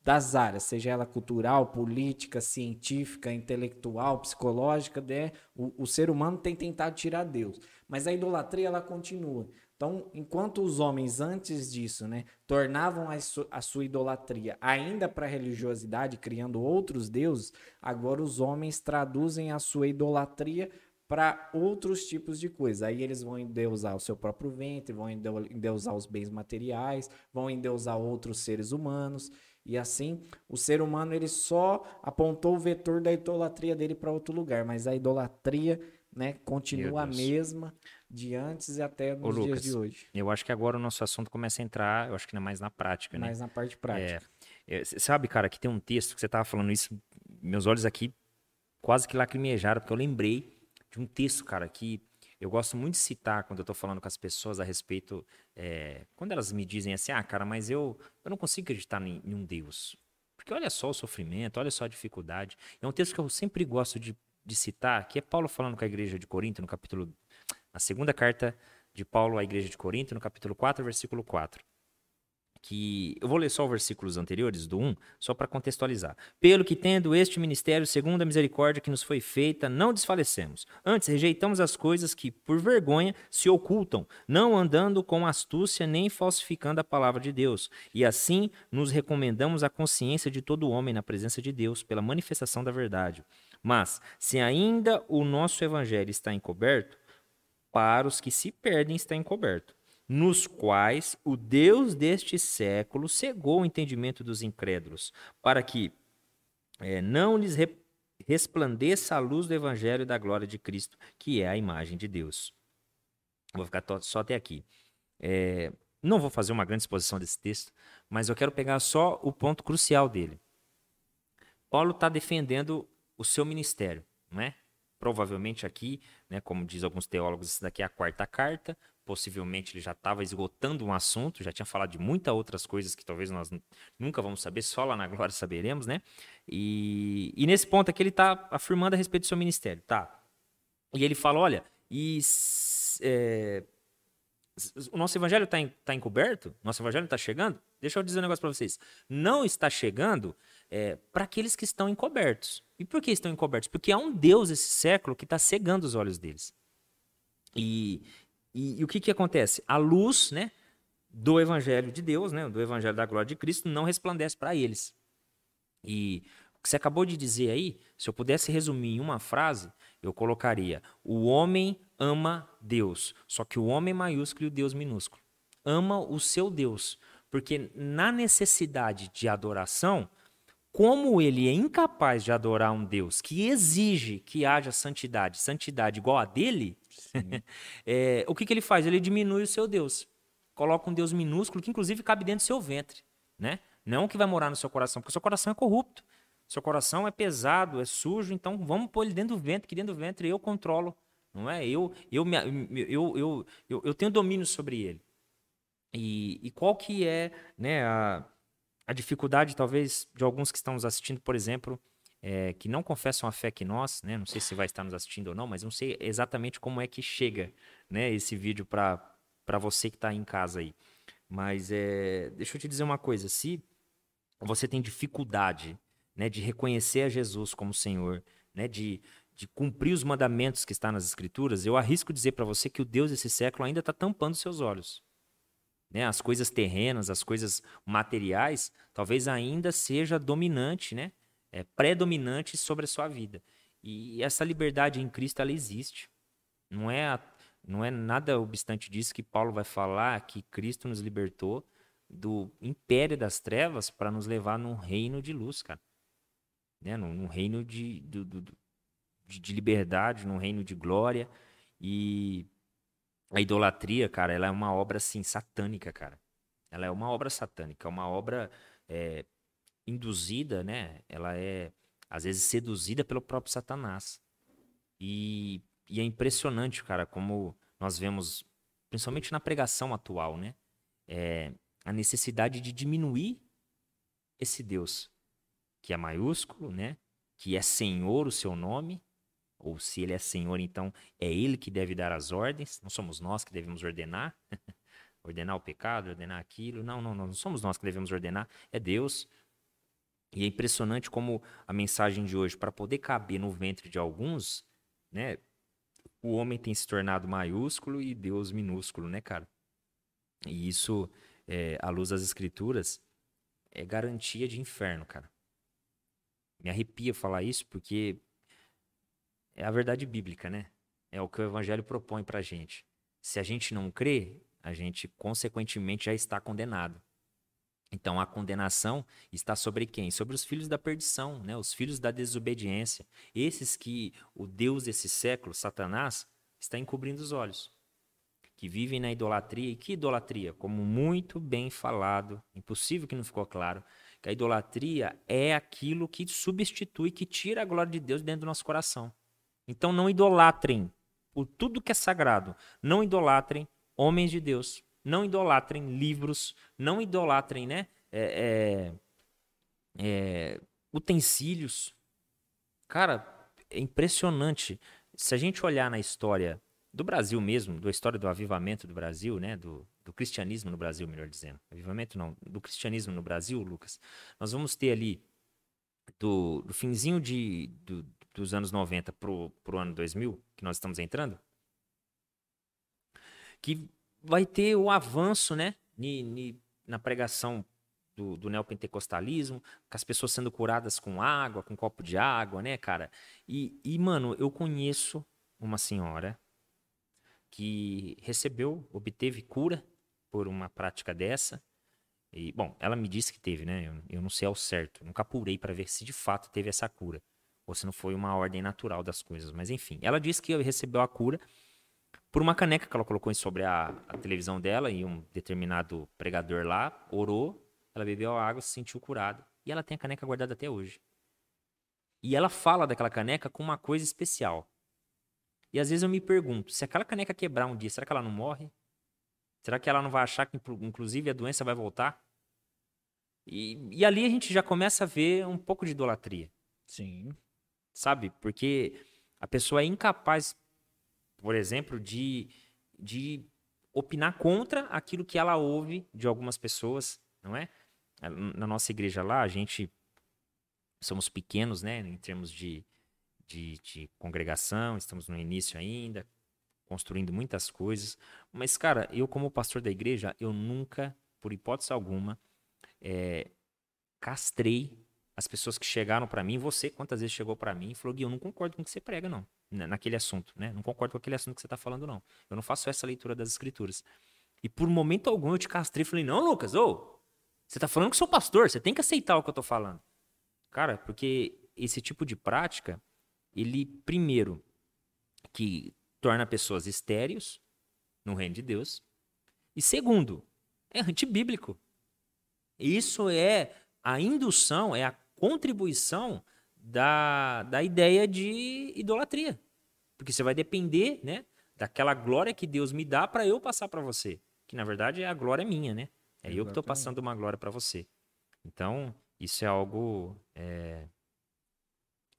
das áreas, seja ela cultural, política, científica, intelectual, psicológica, né? o, o ser humano tem tentado tirar Deus. Mas a idolatria ela continua. Então, enquanto os homens antes disso, né, tornavam a, su a sua idolatria ainda para a religiosidade, criando outros deuses, agora os homens traduzem a sua idolatria para outros tipos de coisa. Aí eles vão endeusar o seu próprio ventre, vão endeusar os bens materiais, vão endeusar outros seres humanos. E assim, o ser humano ele só apontou o vetor da idolatria dele para outro lugar, mas a idolatria, né, continua a mesma de antes e até nos Ô, Lucas, dias de hoje. Eu acho que agora o nosso assunto começa a entrar, eu acho que é mais na prática, né? Mais na parte prática. É, é, sabe, cara, que tem um texto que você tava falando isso, meus olhos aqui quase que lacrimejaram, porque eu lembrei de um texto, cara, que eu gosto muito de citar quando eu estou falando com as pessoas a respeito. É, quando elas me dizem assim, ah, cara, mas eu, eu não consigo acreditar em, em um Deus. Porque olha só o sofrimento, olha só a dificuldade. É um texto que eu sempre gosto de, de citar, que é Paulo falando com a igreja de Corinto, no capítulo. Na segunda carta de Paulo à igreja de Corinto, no capítulo 4, versículo 4 que eu vou ler só os versículos anteriores do 1, só para contextualizar. Pelo que tendo este ministério segundo a misericórdia que nos foi feita, não desfalecemos. Antes rejeitamos as coisas que por vergonha se ocultam, não andando com astúcia nem falsificando a palavra de Deus. E assim nos recomendamos a consciência de todo homem na presença de Deus pela manifestação da verdade. Mas se ainda o nosso evangelho está encoberto, para os que se perdem está encoberto nos quais o Deus deste século cegou o entendimento dos incrédulos, para que é, não lhes re resplandeça a luz do Evangelho da glória de Cristo, que é a imagem de Deus. Vou ficar só até aqui. É, não vou fazer uma grande exposição desse texto, mas eu quero pegar só o ponto crucial dele. Paulo está defendendo o seu ministério, não é? Provavelmente aqui, né, como diz alguns teólogos, isso daqui é a quarta carta possivelmente ele já estava esgotando um assunto, já tinha falado de muitas outras coisas que talvez nós nunca vamos saber, só lá na glória saberemos, né? E, e nesse ponto aqui ele está afirmando a respeito do seu ministério, tá? E ele fala, olha, e é, o nosso evangelho está tá encoberto? Nosso evangelho está chegando? Deixa eu dizer um negócio para vocês. Não está chegando é, para aqueles que estão encobertos. E por que estão encobertos? Porque há um Deus esse século que está cegando os olhos deles. E, e, e o que, que acontece? A luz né, do Evangelho de Deus, né, do Evangelho da glória de Cristo, não resplandece para eles. E o que você acabou de dizer aí, se eu pudesse resumir em uma frase, eu colocaria: o homem ama Deus, só que o homem maiúsculo e o Deus minúsculo. Ama o seu Deus, porque na necessidade de adoração, como ele é incapaz de adorar um Deus que exige que haja santidade, santidade igual a dele, é, o que, que ele faz? Ele diminui o seu Deus. Coloca um Deus minúsculo que, inclusive, cabe dentro do seu ventre. Né? Não que vai morar no seu coração, porque o seu coração é corrupto. Seu coração é pesado, é sujo, então vamos pôr ele dentro do ventre, que dentro do ventre eu controlo. Não é? Eu, eu, eu, eu, eu, eu tenho domínio sobre ele. E, e qual que é né, a, a dificuldade, talvez, de alguns que estão nos assistindo, por exemplo, é, que não confessam a fé que nós, né? Não sei se vai estar nos assistindo ou não, mas não sei exatamente como é que chega, né? Esse vídeo para você que está em casa aí. Mas é, deixa eu te dizer uma coisa, se você tem dificuldade, né, de reconhecer a Jesus como Senhor, né, de, de cumprir os mandamentos que está nas Escrituras, eu arrisco dizer para você que o Deus desse século ainda está tampando seus olhos. Né, as coisas terrenas, as coisas materiais, talvez ainda seja dominante, né? é, predominante sobre a sua vida. E essa liberdade em Cristo ela existe. Não é, a, não é nada obstante disso que Paulo vai falar que Cristo nos libertou do império das trevas para nos levar num reino de luz, cara. Né? Num, num reino de, do, do, de, de liberdade, num reino de glória. E a idolatria, cara, ela é uma obra, assim, satânica, cara. Ela é uma obra satânica, uma obra é, induzida, né? Ela é, às vezes, seduzida pelo próprio Satanás. E, e é impressionante, cara, como nós vemos, principalmente na pregação atual, né? É, a necessidade de diminuir esse Deus, que é maiúsculo, né? Que é Senhor o seu nome, ou se ele é Senhor, então é ele que deve dar as ordens, não somos nós que devemos ordenar, ordenar o pecado, ordenar aquilo. Não, não, não, não somos nós que devemos ordenar, é Deus. E é impressionante como a mensagem de hoje, para poder caber no ventre de alguns, né? O homem tem se tornado maiúsculo e Deus minúsculo, né, cara? E isso, é, à luz das escrituras, é garantia de inferno, cara. Me arrepia falar isso porque é a verdade bíblica, né? É o que o evangelho propõe pra gente. Se a gente não crê, a gente consequentemente já está condenado. Então a condenação está sobre quem? Sobre os filhos da perdição, né? os filhos da desobediência. Esses que o Deus desse século, Satanás, está encobrindo os olhos. Que vivem na idolatria. E que idolatria? Como muito bem falado, impossível que não ficou claro, que a idolatria é aquilo que substitui, que tira a glória de Deus dentro do nosso coração. Então não idolatrem por tudo que é sagrado. Não idolatrem homens de Deus. Não idolatrem livros. Não idolatrem, né? É, é, é, utensílios. Cara, é impressionante. Se a gente olhar na história do Brasil mesmo, da história do avivamento do Brasil, né? Do, do cristianismo no Brasil, melhor dizendo. Avivamento não, do cristianismo no Brasil, Lucas. Nós vamos ter ali do, do finzinho de, do, dos anos 90 pro, pro ano 2000, que nós estamos entrando, que vai ter o avanço, né, ni, ni, na pregação do, do neopentecostalismo, com as pessoas sendo curadas com água, com um copo de água, né, cara? E, e, mano, eu conheço uma senhora que recebeu, obteve cura por uma prática dessa. E, bom, ela me disse que teve, né? Eu, eu não sei ao certo, nunca apurei para ver se de fato teve essa cura ou se não foi uma ordem natural das coisas. Mas enfim, ela disse que recebeu a cura por uma caneca que ela colocou sobre a, a televisão dela e um determinado pregador lá orou, ela bebeu a água, se sentiu curada e ela tem a caneca guardada até hoje. E ela fala daquela caneca com uma coisa especial. E às vezes eu me pergunto, se aquela caneca quebrar um dia, será que ela não morre? Será que ela não vai achar que inclusive a doença vai voltar? E, e ali a gente já começa a ver um pouco de idolatria. Sim sabe? Porque a pessoa é incapaz, por exemplo, de, de opinar contra aquilo que ela ouve de algumas pessoas, não é? Na nossa igreja lá, a gente somos pequenos, né, em termos de, de, de congregação, estamos no início ainda, construindo muitas coisas. Mas, cara, eu como pastor da igreja, eu nunca, por hipótese alguma, é, castrei as pessoas que chegaram para mim, você quantas vezes chegou para mim e falou, Gui, eu não concordo com o que você prega, não, naquele assunto, né? Não concordo com aquele assunto que você tá falando, não. Eu não faço essa leitura das escrituras. E por momento algum eu te castrei e falei, não, Lucas, ô, você tá falando que sou pastor, você tem que aceitar o que eu tô falando. Cara, porque esse tipo de prática, ele, primeiro, que torna pessoas estéreis no reino de Deus, e segundo, é antibíblico. Isso é a indução, é a contribuição da, da ideia de idolatria. Porque você vai depender, né, daquela glória que Deus me dá para eu passar para você, que na verdade é a glória minha, né? É Exatamente. eu que estou passando uma glória para você. Então, isso é algo é,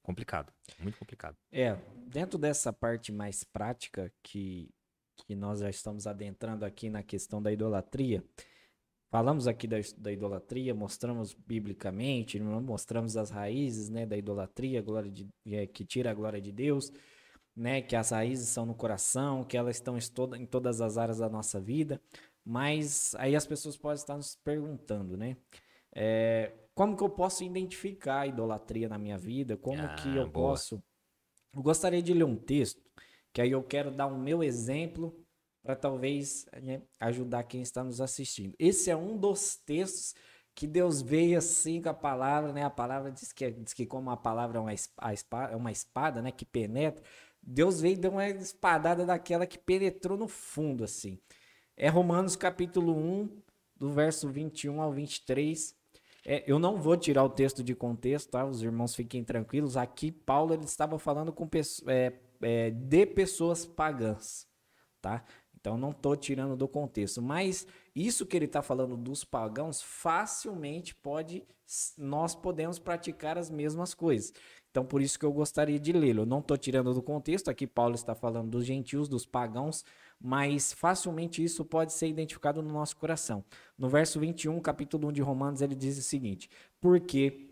complicado, muito complicado. É, dentro dessa parte mais prática que, que nós já estamos adentrando aqui na questão da idolatria, Falamos aqui da, da idolatria, mostramos biblicamente, mostramos as raízes né, da idolatria, glória de, é, que tira a glória de Deus, né, que as raízes são no coração, que elas estão em, toda, em todas as áreas da nossa vida. Mas aí as pessoas podem estar nos perguntando, né? É, como que eu posso identificar a idolatria na minha vida? Como ah, que eu boa. posso. Eu gostaria de ler um texto, que aí eu quero dar o meu exemplo para talvez né, ajudar quem está nos assistindo. Esse é um dos textos que Deus veio assim com a palavra, né? A palavra diz que, diz que como a palavra é uma espada, é uma espada né? que penetra, Deus veio e deu uma espadada daquela que penetrou no fundo, assim. É Romanos capítulo 1, do verso 21 ao 23. É, eu não vou tirar o texto de contexto, tá? Os irmãos fiquem tranquilos. Aqui, Paulo ele estava falando com, é, é, de pessoas pagãs, tá? Então não estou tirando do contexto, mas isso que ele está falando dos pagãos facilmente pode nós podemos praticar as mesmas coisas. Então por isso que eu gostaria de lê-lo. Não estou tirando do contexto. Aqui Paulo está falando dos gentios, dos pagãos, mas facilmente isso pode ser identificado no nosso coração. No verso 21, capítulo 1 de Romanos, ele diz o seguinte: porque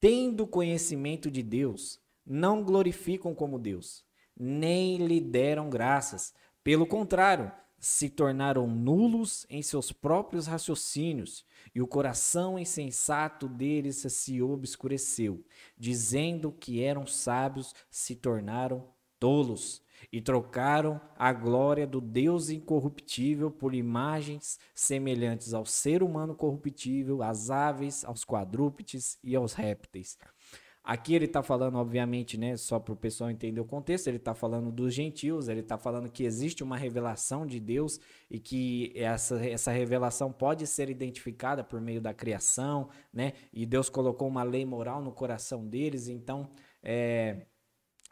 tendo conhecimento de Deus, não glorificam como Deus, nem lhe deram graças pelo contrário, se tornaram nulos em seus próprios raciocínios, e o coração insensato deles se obscureceu, dizendo que eram sábios, se tornaram tolos, e trocaram a glória do Deus incorruptível por imagens semelhantes ao ser humano corruptível, às aves, aos quadrúpedes e aos répteis. Aqui ele está falando, obviamente, né, só para o pessoal entender o contexto, ele está falando dos gentios, ele está falando que existe uma revelação de Deus e que essa, essa revelação pode ser identificada por meio da criação, né? E Deus colocou uma lei moral no coração deles, então é,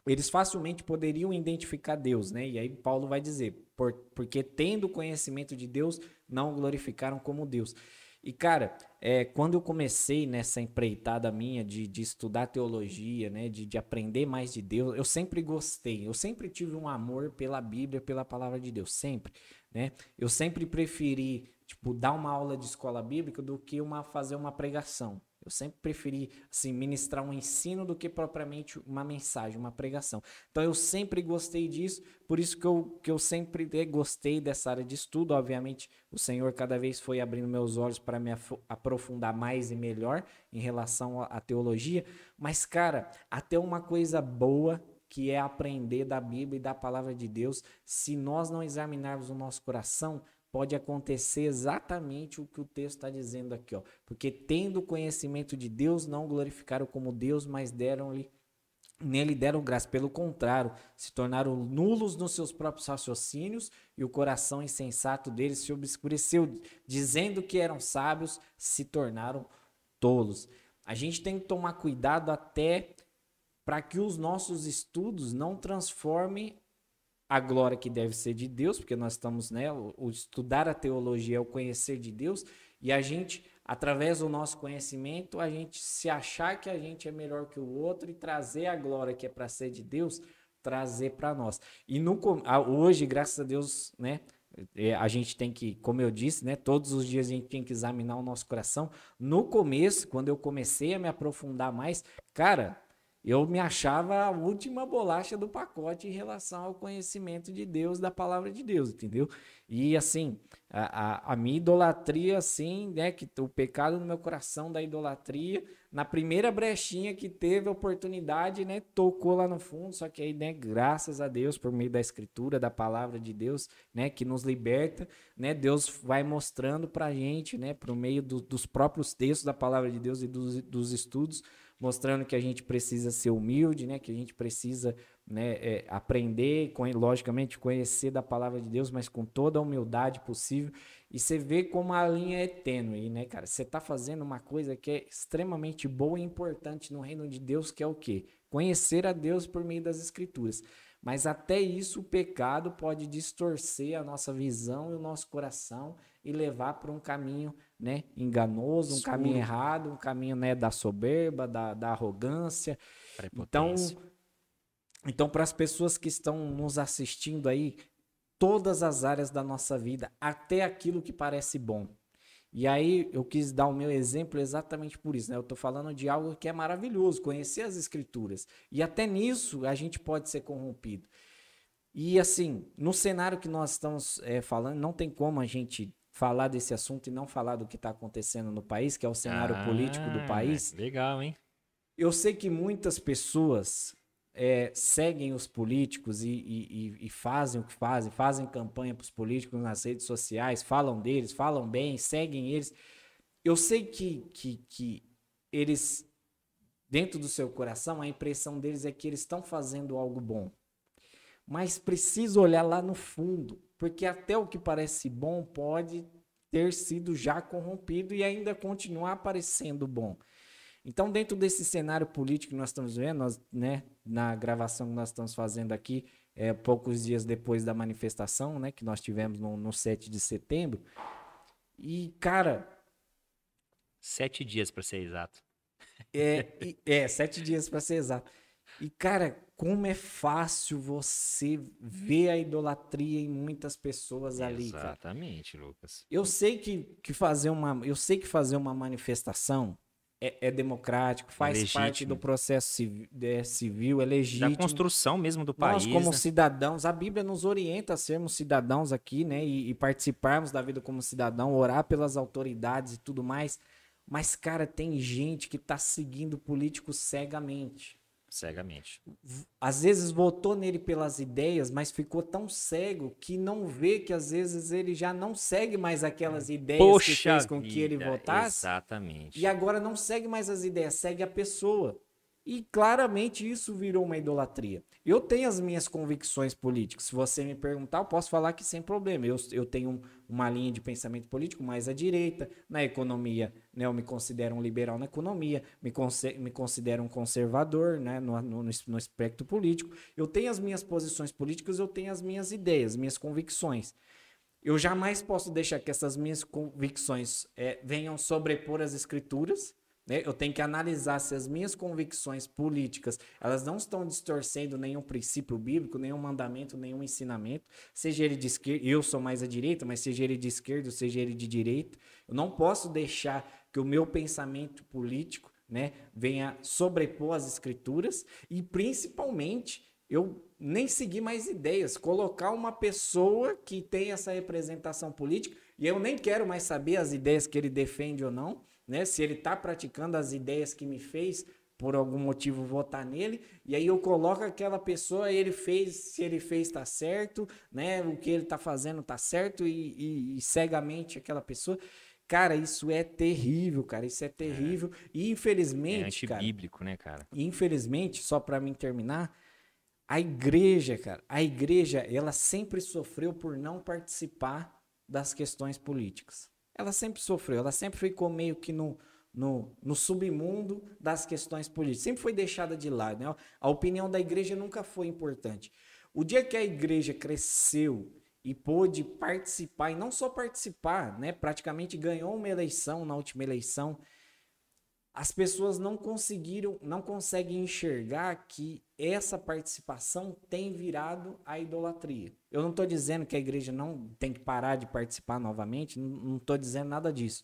eles facilmente poderiam identificar Deus, né? E aí Paulo vai dizer, por, porque tendo conhecimento de Deus, não glorificaram como Deus. E, cara, é, quando eu comecei nessa empreitada minha de, de estudar teologia, né, de, de aprender mais de Deus, eu sempre gostei, eu sempre tive um amor pela Bíblia, pela palavra de Deus, sempre, né? Eu sempre preferi, tipo, dar uma aula de escola bíblica do que uma fazer uma pregação. Eu sempre preferi assim, ministrar um ensino do que propriamente uma mensagem, uma pregação. Então eu sempre gostei disso, por isso que eu, que eu sempre gostei dessa área de estudo. Obviamente, o Senhor cada vez foi abrindo meus olhos para me aprofundar mais e melhor em relação à teologia. Mas, cara, até uma coisa boa que é aprender da Bíblia e da palavra de Deus, se nós não examinarmos o nosso coração, pode acontecer exatamente o que o texto está dizendo aqui, ó. Porque tendo conhecimento de Deus, não glorificaram como Deus, mas deram-lhe nele deram graça. Pelo contrário, se tornaram nulos nos seus próprios raciocínios e o coração insensato deles se obscureceu, dizendo que eram sábios, se tornaram tolos. A gente tem que tomar cuidado até para que os nossos estudos não transformem a glória que deve ser de Deus, porque nós estamos, né, o, estudar a teologia é o conhecer de Deus, e a gente, através do nosso conhecimento, a gente se achar que a gente é melhor que o outro e trazer a glória que é para ser de Deus, trazer para nós. E no, hoje, graças a Deus, né, é, a gente tem que, como eu disse, né, todos os dias a gente tem que examinar o nosso coração. No começo, quando eu comecei a me aprofundar mais, cara, eu me achava a última bolacha do pacote em relação ao conhecimento de Deus, da palavra de Deus, entendeu? E assim, a, a, a, minha idolatria, assim, né, que o pecado no meu coração da idolatria, na primeira brechinha que teve a oportunidade, né, tocou lá no fundo, só que aí, né, graças a Deus, por meio da escritura, da palavra de Deus, né, que nos liberta, né, Deus vai mostrando pra gente, né, por meio do, dos próprios textos da palavra de Deus e dos, dos estudos, mostrando que a gente precisa ser humilde, né? Que a gente precisa né, é, aprender, logicamente, conhecer da palavra de Deus, mas com toda a humildade possível. E você vê como a linha é tênue, né, cara? Você está fazendo uma coisa que é extremamente boa e importante no reino de Deus, que é o quê? Conhecer a Deus por meio das Escrituras. Mas até isso o pecado pode distorcer a nossa visão e o nosso coração e levar para um caminho né, enganoso, um caminho errado, um caminho né, da soberba, da, da arrogância. Então, então para as pessoas que estão nos assistindo aí, todas as áreas da nossa vida, até aquilo que parece bom. E aí eu quis dar o meu exemplo exatamente por isso, né? Eu estou falando de algo que é maravilhoso, conhecer as escrituras. E até nisso a gente pode ser corrompido. E assim, no cenário que nós estamos é, falando, não tem como a gente falar desse assunto e não falar do que está acontecendo no país, que é o cenário ah, político do país. Legal, hein? Eu sei que muitas pessoas é, seguem os políticos e, e, e, fazem o que fazem, fazem campanha para os políticos nas redes sociais, falam deles, falam bem, seguem eles. Eu sei que, que, que eles, dentro do seu coração, a impressão deles é que eles estão fazendo algo bom. mas precisa olhar lá no fundo, porque até o que parece bom pode ter sido já corrompido e ainda continuar parecendo bom. Então, dentro desse cenário político que nós estamos vendo, nós, né, na gravação que nós estamos fazendo aqui, é, poucos dias depois da manifestação né, que nós tivemos no, no 7 de setembro, e, cara. Sete dias para ser exato. É, é sete dias para ser exato. E, cara, como é fácil você ver a idolatria em muitas pessoas ali. Exatamente, Lucas. Eu sei que, que fazer uma, eu sei que fazer uma manifestação é, é democrático, faz é parte do processo civil, é, civil, é legítimo. Da construção mesmo do país. Nós, como né? cidadãos, a Bíblia nos orienta a sermos cidadãos aqui, né? E, e participarmos da vida como cidadão, orar pelas autoridades e tudo mais. Mas, cara, tem gente que tá seguindo políticos cegamente. Cegamente. Às vezes votou nele pelas ideias, mas ficou tão cego que não vê que às vezes ele já não segue mais aquelas ideias Poxa que fez com vida, que ele votasse. Exatamente. E agora não segue mais as ideias, segue a pessoa. E claramente isso virou uma idolatria. Eu tenho as minhas convicções políticas. Se você me perguntar, eu posso falar que sem problema. Eu, eu tenho uma linha de pensamento político mais à direita. Na economia, né, eu me considero um liberal na economia, me, me considero um conservador né, no, no, no espectro político. Eu tenho as minhas posições políticas, eu tenho as minhas ideias, minhas convicções. Eu jamais posso deixar que essas minhas convicções é, venham sobrepor as escrituras né? Eu tenho que analisar se as minhas convicções políticas elas não estão distorcendo nenhum princípio bíblico, nenhum mandamento, nenhum ensinamento, seja ele de esquerda, eu sou mais à direita, mas seja ele de esquerda, seja ele de direita. Eu não posso deixar que o meu pensamento político né, venha sobrepor as escrituras e principalmente eu nem seguir mais ideias, colocar uma pessoa que tem essa representação política e eu nem quero mais saber as ideias que ele defende ou não, né? Se ele está praticando as ideias que me fez, por algum motivo votar nele, e aí eu coloco aquela pessoa, ele fez, se ele fez está certo, né? O que ele está fazendo está certo e, e, e, cegamente aquela pessoa. Cara, isso é terrível, cara, isso é terrível. É. E infelizmente, é antibíblico, né, cara? Infelizmente, só para mim terminar, a igreja, cara, a igreja, ela sempre sofreu por não participar das questões políticas ela sempre sofreu, ela sempre ficou meio que no, no, no submundo das questões políticas, sempre foi deixada de lado. Né? A opinião da igreja nunca foi importante. O dia que a igreja cresceu e pôde participar, e não só participar, né? praticamente ganhou uma eleição na última eleição, as pessoas não conseguiram, não conseguem enxergar que essa participação tem virado a idolatria. Eu não estou dizendo que a igreja não tem que parar de participar novamente, não estou dizendo nada disso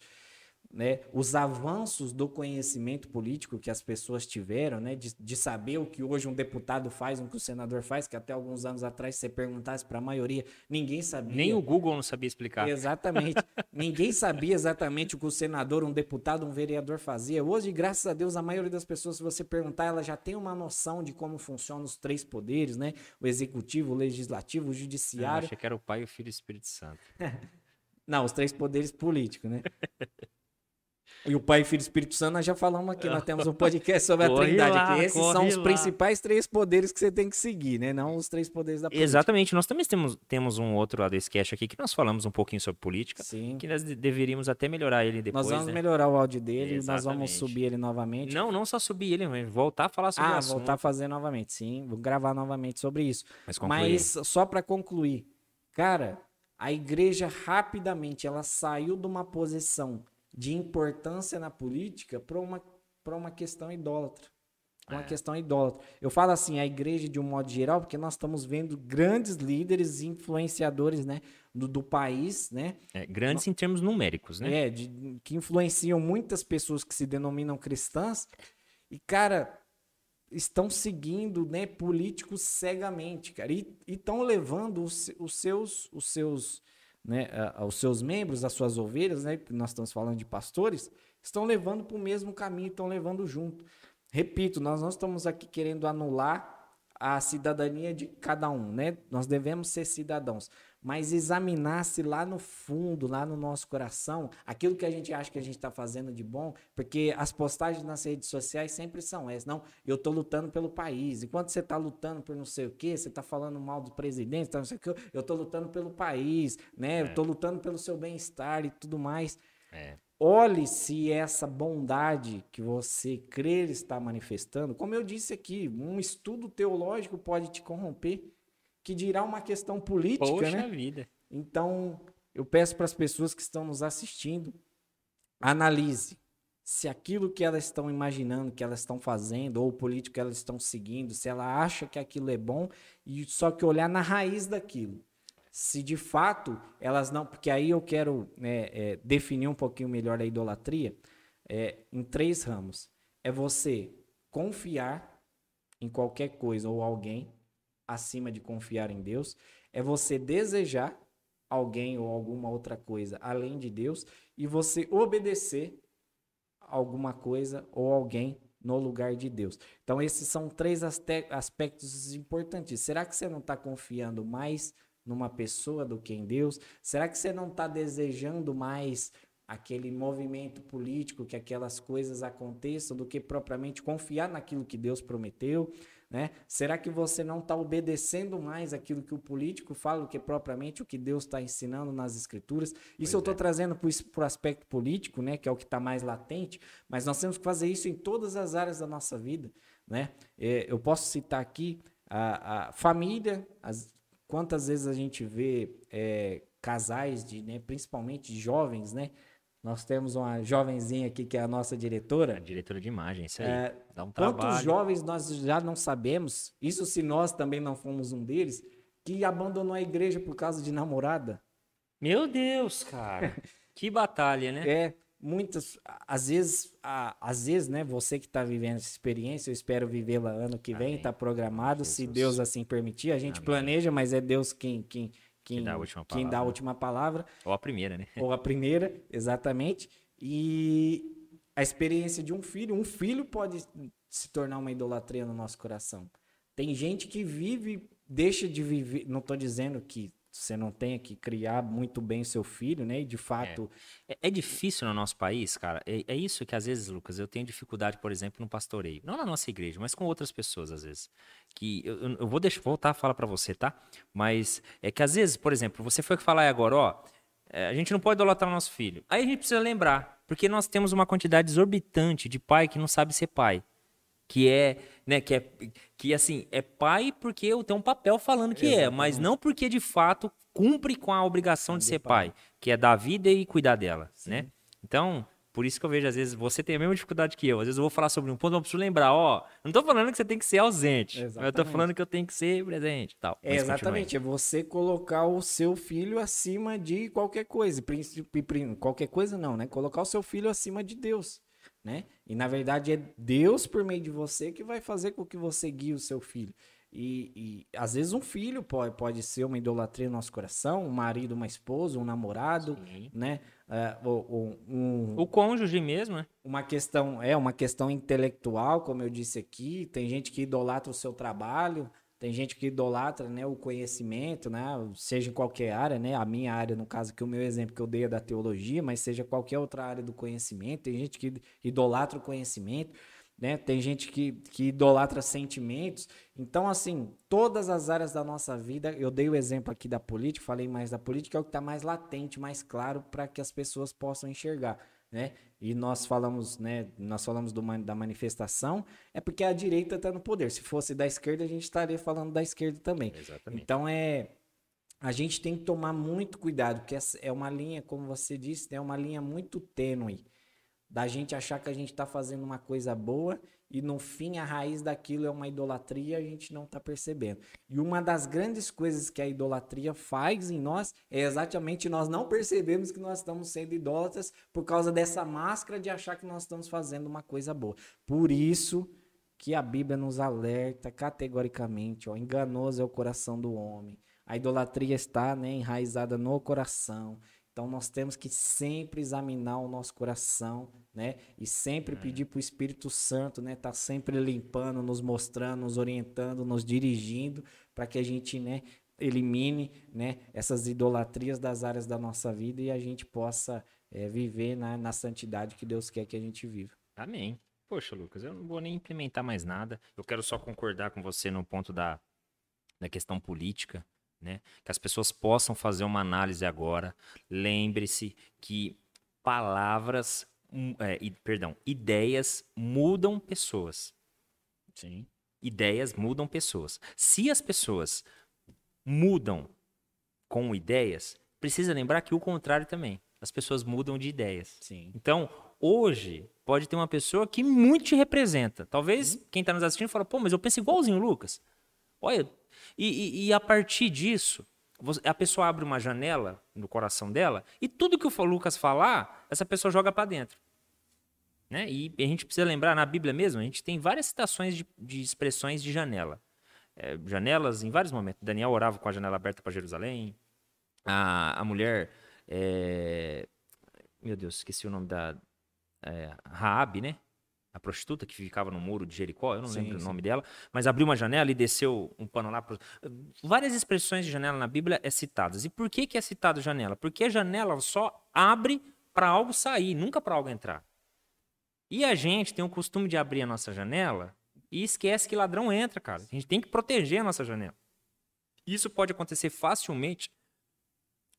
né, os avanços do conhecimento político que as pessoas tiveram, né, de, de saber o que hoje um deputado faz, o que o senador faz, que até alguns anos atrás, se você perguntasse para a maioria, ninguém sabia. Nem o Google não sabia explicar. Exatamente. ninguém sabia exatamente o que o senador, um deputado, um vereador fazia. Hoje, graças a Deus, a maioria das pessoas, se você perguntar, ela já tem uma noção de como funcionam os três poderes, né? O executivo, o legislativo, o judiciário. Eu achei que era o Pai, o Filho e o Espírito Santo. não, os três poderes políticos, né? E o Pai, Filho e Espírito Santo, nós já falamos aqui, nós temos um podcast sobre a Trindade lá, aqui. Esses são os lá. principais três poderes que você tem que seguir, né? Não os três poderes da política. Exatamente. Nós também temos, temos um outro ADSCast aqui que nós falamos um pouquinho sobre política. Sim. Que nós deveríamos até melhorar ele depois. Nós vamos né? melhorar o áudio dele, Exatamente. nós vamos subir ele novamente. Não, não só subir ele, mas voltar a falar sobre ah, o assunto. voltar a fazer novamente, sim. Vou gravar novamente sobre isso. Mas, mas só para concluir, cara, a igreja rapidamente ela saiu de uma posição de importância na política para uma, uma questão idólatra. Uma é. questão idólatra. Eu falo assim, a igreja de um modo geral, porque nós estamos vendo grandes líderes influenciadores né, do, do país. Né? É, grandes no, em termos numéricos, né? É, de, que influenciam muitas pessoas que se denominam cristãs. E, cara, estão seguindo né, políticos cegamente, cara. E estão levando os, os seus. Os seus né, aos seus membros, às suas ovelhas, né, nós estamos falando de pastores, estão levando para o mesmo caminho, estão levando junto. Repito, nós não estamos aqui querendo anular a cidadania de cada um, né? Nós devemos ser cidadãos, mas examinasse lá no fundo, lá no nosso coração, aquilo que a gente acha que a gente está fazendo de bom, porque as postagens nas redes sociais sempre são essas. Não, eu estou lutando pelo país. Enquanto você está lutando por não sei o quê, você está falando mal do presidente, tá não sei o quê, eu estou lutando pelo país, né? É. Eu estou lutando pelo seu bem-estar e tudo mais. É. Olhe se essa bondade que você crer está manifestando. Como eu disse aqui, um estudo teológico pode te corromper que dirá uma questão política, Poxa né? vida. Então, eu peço para as pessoas que estão nos assistindo, analise se aquilo que elas estão imaginando, que elas estão fazendo, ou o político que elas estão seguindo, se ela acha que aquilo é bom, e só que olhar na raiz daquilo. Se de fato elas não. Porque aí eu quero né, é, definir um pouquinho melhor a idolatria é, em três ramos. É você confiar em qualquer coisa ou alguém acima de confiar em Deus, é você desejar alguém ou alguma outra coisa além de Deus e você obedecer alguma coisa ou alguém no lugar de Deus. Então, esses são três aspectos importantes. Será que você não está confiando mais numa pessoa do que em Deus? Será que você não está desejando mais aquele movimento político, que aquelas coisas aconteçam, do que propriamente confiar naquilo que Deus prometeu? Né? Será que você não está obedecendo mais aquilo que o político fala do que propriamente o que Deus está ensinando nas escrituras? Isso pois eu estou é. trazendo para o aspecto político, né? que é o que está mais latente, mas nós temos que fazer isso em todas as áreas da nossa vida. Né? É, eu posso citar aqui a, a família, as, quantas vezes a gente vê é, casais, de, né, principalmente jovens, né? Nós temos uma jovenzinha aqui que é a nossa diretora. A diretora de imagem, isso aí. É, Dá um quantos trabalho. jovens nós já não sabemos, isso se nós também não fomos um deles, que abandonou a igreja por causa de namorada? Meu Deus, cara. que batalha, né? É, muitas, às vezes, às vezes, né, você que está vivendo essa experiência, eu espero vivê-la ano que vem, está programado, Jesus. se Deus assim permitir, a gente Amém. planeja, mas é Deus quem, quem, quem, quem, dá a última palavra. Quem dá a última palavra. Ou a primeira, né? Ou a primeira, exatamente. E a experiência de um filho, um filho pode se tornar uma idolatria no nosso coração. Tem gente que vive, deixa de viver, não estou dizendo que você não tenha que criar muito bem seu filho, né? E de fato. É, é, é difícil no nosso país, cara. É, é, isso que às vezes, Lucas, eu tenho dificuldade, por exemplo, no pastoreio. Não na nossa igreja, mas com outras pessoas, às vezes. Que eu, eu vou deixar, voltar a falar para você, tá? Mas é que às vezes, por exemplo, você foi falar agora, ó. É, a gente não pode idolatrar o nosso filho. Aí a gente precisa lembrar, porque nós temos uma quantidade exorbitante de pai que não sabe ser pai que é, né, que é que assim, é pai porque tem um papel falando que Exatamente. é, mas não porque de fato cumpre com a obrigação de ser pai, que é dar vida e cuidar dela, Sim. né? Então, por isso que eu vejo, às vezes, você tem a mesma dificuldade que eu. Às vezes eu vou falar sobre um ponto, eu preciso lembrar, ó, não tô falando que você tem que ser ausente. Exatamente. Eu tô falando que eu tenho que ser presente tal. É, exatamente, é você colocar o seu filho acima de qualquer coisa. Qualquer coisa não, né? Colocar o seu filho acima de Deus né? E na verdade é Deus por meio de você que vai fazer com que você guie o seu filho. E, e, às vezes um filho pode, pode ser uma idolatria no nosso coração, um marido, uma esposa, um namorado, Sim. né? É, ou, um, o cônjuge mesmo, né? Uma questão, é, uma questão intelectual, como eu disse aqui. Tem gente que idolatra o seu trabalho, tem gente que idolatra, né, o conhecimento, né, seja em qualquer área, né, a minha área, no caso que o meu exemplo que eu dei é da teologia, mas seja qualquer outra área do conhecimento, tem gente que idolatra o conhecimento, né, tem gente que, que idolatra sentimentos. Então, assim, todas as áreas da nossa vida, eu dei o exemplo aqui da política, falei mais da política, é o que está mais latente, mais claro para que as pessoas possam enxergar né? E nós falamos, né? Nós falamos do, da manifestação, é porque a direita está no poder. Se fosse da esquerda, a gente estaria falando da esquerda também. Exatamente. Então é a gente tem que tomar muito cuidado, porque é uma linha, como você disse, é uma linha muito tênue da gente achar que a gente está fazendo uma coisa boa e no fim a raiz daquilo é uma idolatria, a gente não está percebendo. E uma das grandes coisas que a idolatria faz em nós é exatamente nós não percebemos que nós estamos sendo idólatras por causa dessa máscara de achar que nós estamos fazendo uma coisa boa. Por isso que a Bíblia nos alerta categoricamente, ó, enganoso é o coração do homem. A idolatria está né, enraizada no coração. Então nós temos que sempre examinar o nosso coração, né? E sempre é. pedir para o Espírito Santo, né? Tá sempre limpando, nos mostrando, nos orientando, nos dirigindo, para que a gente, né? elimine né, essas idolatrias das áreas da nossa vida e a gente possa é, viver na, na santidade que Deus quer que a gente viva. Amém. Poxa, Lucas, eu não vou nem implementar mais nada. Eu quero só concordar com você no ponto da, da questão política, né? Que as pessoas possam fazer uma análise agora. Lembre-se que palavras, hum, é, perdão, ideias mudam pessoas. Sim. Ideias mudam pessoas. Se as pessoas mudam com ideias, precisa lembrar que o contrário também. As pessoas mudam de ideias. Sim. Então, hoje, pode ter uma pessoa que muito te representa. Talvez uhum. quem está nos assistindo fala, pô, mas eu penso igualzinho o Lucas. Olha, e, e, e, a partir disso, a pessoa abre uma janela no coração dela e tudo que o Lucas falar, essa pessoa joga para dentro. Né? E a gente precisa lembrar, na Bíblia mesmo, a gente tem várias citações de, de expressões de janela. É, janelas em vários momentos. Daniel orava com a janela aberta para Jerusalém. A, a mulher. É... Meu Deus, esqueci o nome da. É, Raab, né? A prostituta que ficava no muro de Jericó, eu não sim, lembro sim. o nome dela, mas abriu uma janela e desceu um pano lá. Pro... Várias expressões de janela na Bíblia é citadas. E por que, que é citado janela? Porque a janela só abre para algo sair, nunca para algo entrar. E a gente tem o costume de abrir a nossa janela e esquece que ladrão entra, cara. A gente tem que proteger a nossa janela. Isso pode acontecer facilmente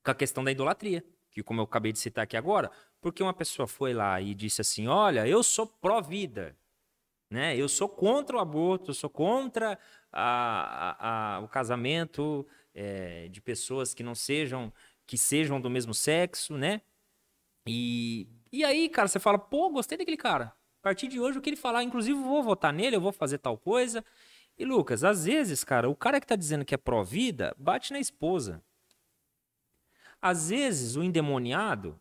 com a questão da idolatria, que como eu acabei de citar aqui agora, porque uma pessoa foi lá e disse assim: "Olha, eu sou pró-vida, né? Eu sou contra o aborto, eu sou contra a, a, a, o casamento é, de pessoas que não sejam que sejam do mesmo sexo, né? E, e aí, cara, você fala, pô, gostei daquele cara. A partir de hoje, o que ele falar, inclusive, vou votar nele, eu vou fazer tal coisa. E, Lucas, às vezes, cara, o cara que tá dizendo que é pró-vida bate na esposa. Às vezes, o endemoniado,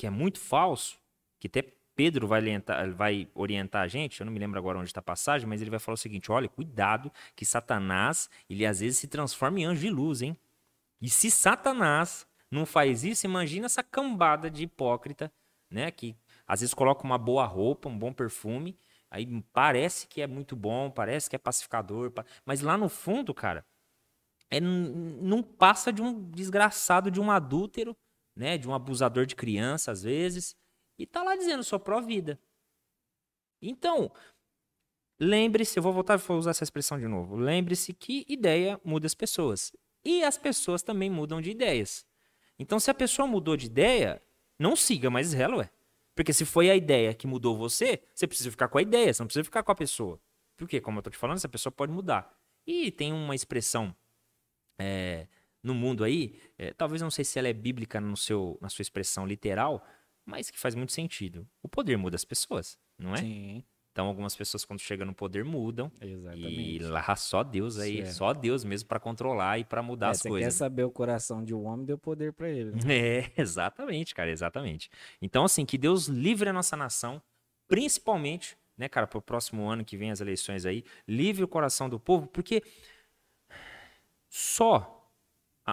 que é muito falso, que até Pedro vai orientar, vai orientar a gente, eu não me lembro agora onde está a passagem, mas ele vai falar o seguinte: olha, cuidado, que Satanás, ele às vezes se transforma em anjo de luz, hein? E se Satanás não faz isso, imagina essa cambada de hipócrita, né? Que às vezes coloca uma boa roupa, um bom perfume, aí parece que é muito bom, parece que é pacificador, mas lá no fundo, cara, é, não passa de um desgraçado, de um adúltero, né, de um abusador de criança às vezes, e tá lá dizendo sua pró-vida. Então, lembre-se, eu vou voltar a usar essa expressão de novo. Lembre-se que ideia muda as pessoas. E as pessoas também mudam de ideias. Então, se a pessoa mudou de ideia, não siga mais ela, ué. Porque se foi a ideia que mudou você, você precisa ficar com a ideia, você não precisa ficar com a pessoa. Porque, como eu tô te falando, essa pessoa pode mudar. E tem uma expressão é, no mundo aí, é, talvez não sei se ela é bíblica no seu, na sua expressão literal, mas que faz muito sentido. O poder muda as pessoas, não é? Sim. Então algumas pessoas quando chegam no poder mudam. Exatamente. E lá só Deus aí, certo. só Deus mesmo para controlar e para mudar é, as coisas. Você quer saber o coração de um homem, deu poder para ele. Né? É, exatamente, cara, exatamente. Então assim, que Deus livre a nossa nação, principalmente, né, cara, para o próximo ano que vem as eleições aí, livre o coração do povo, porque só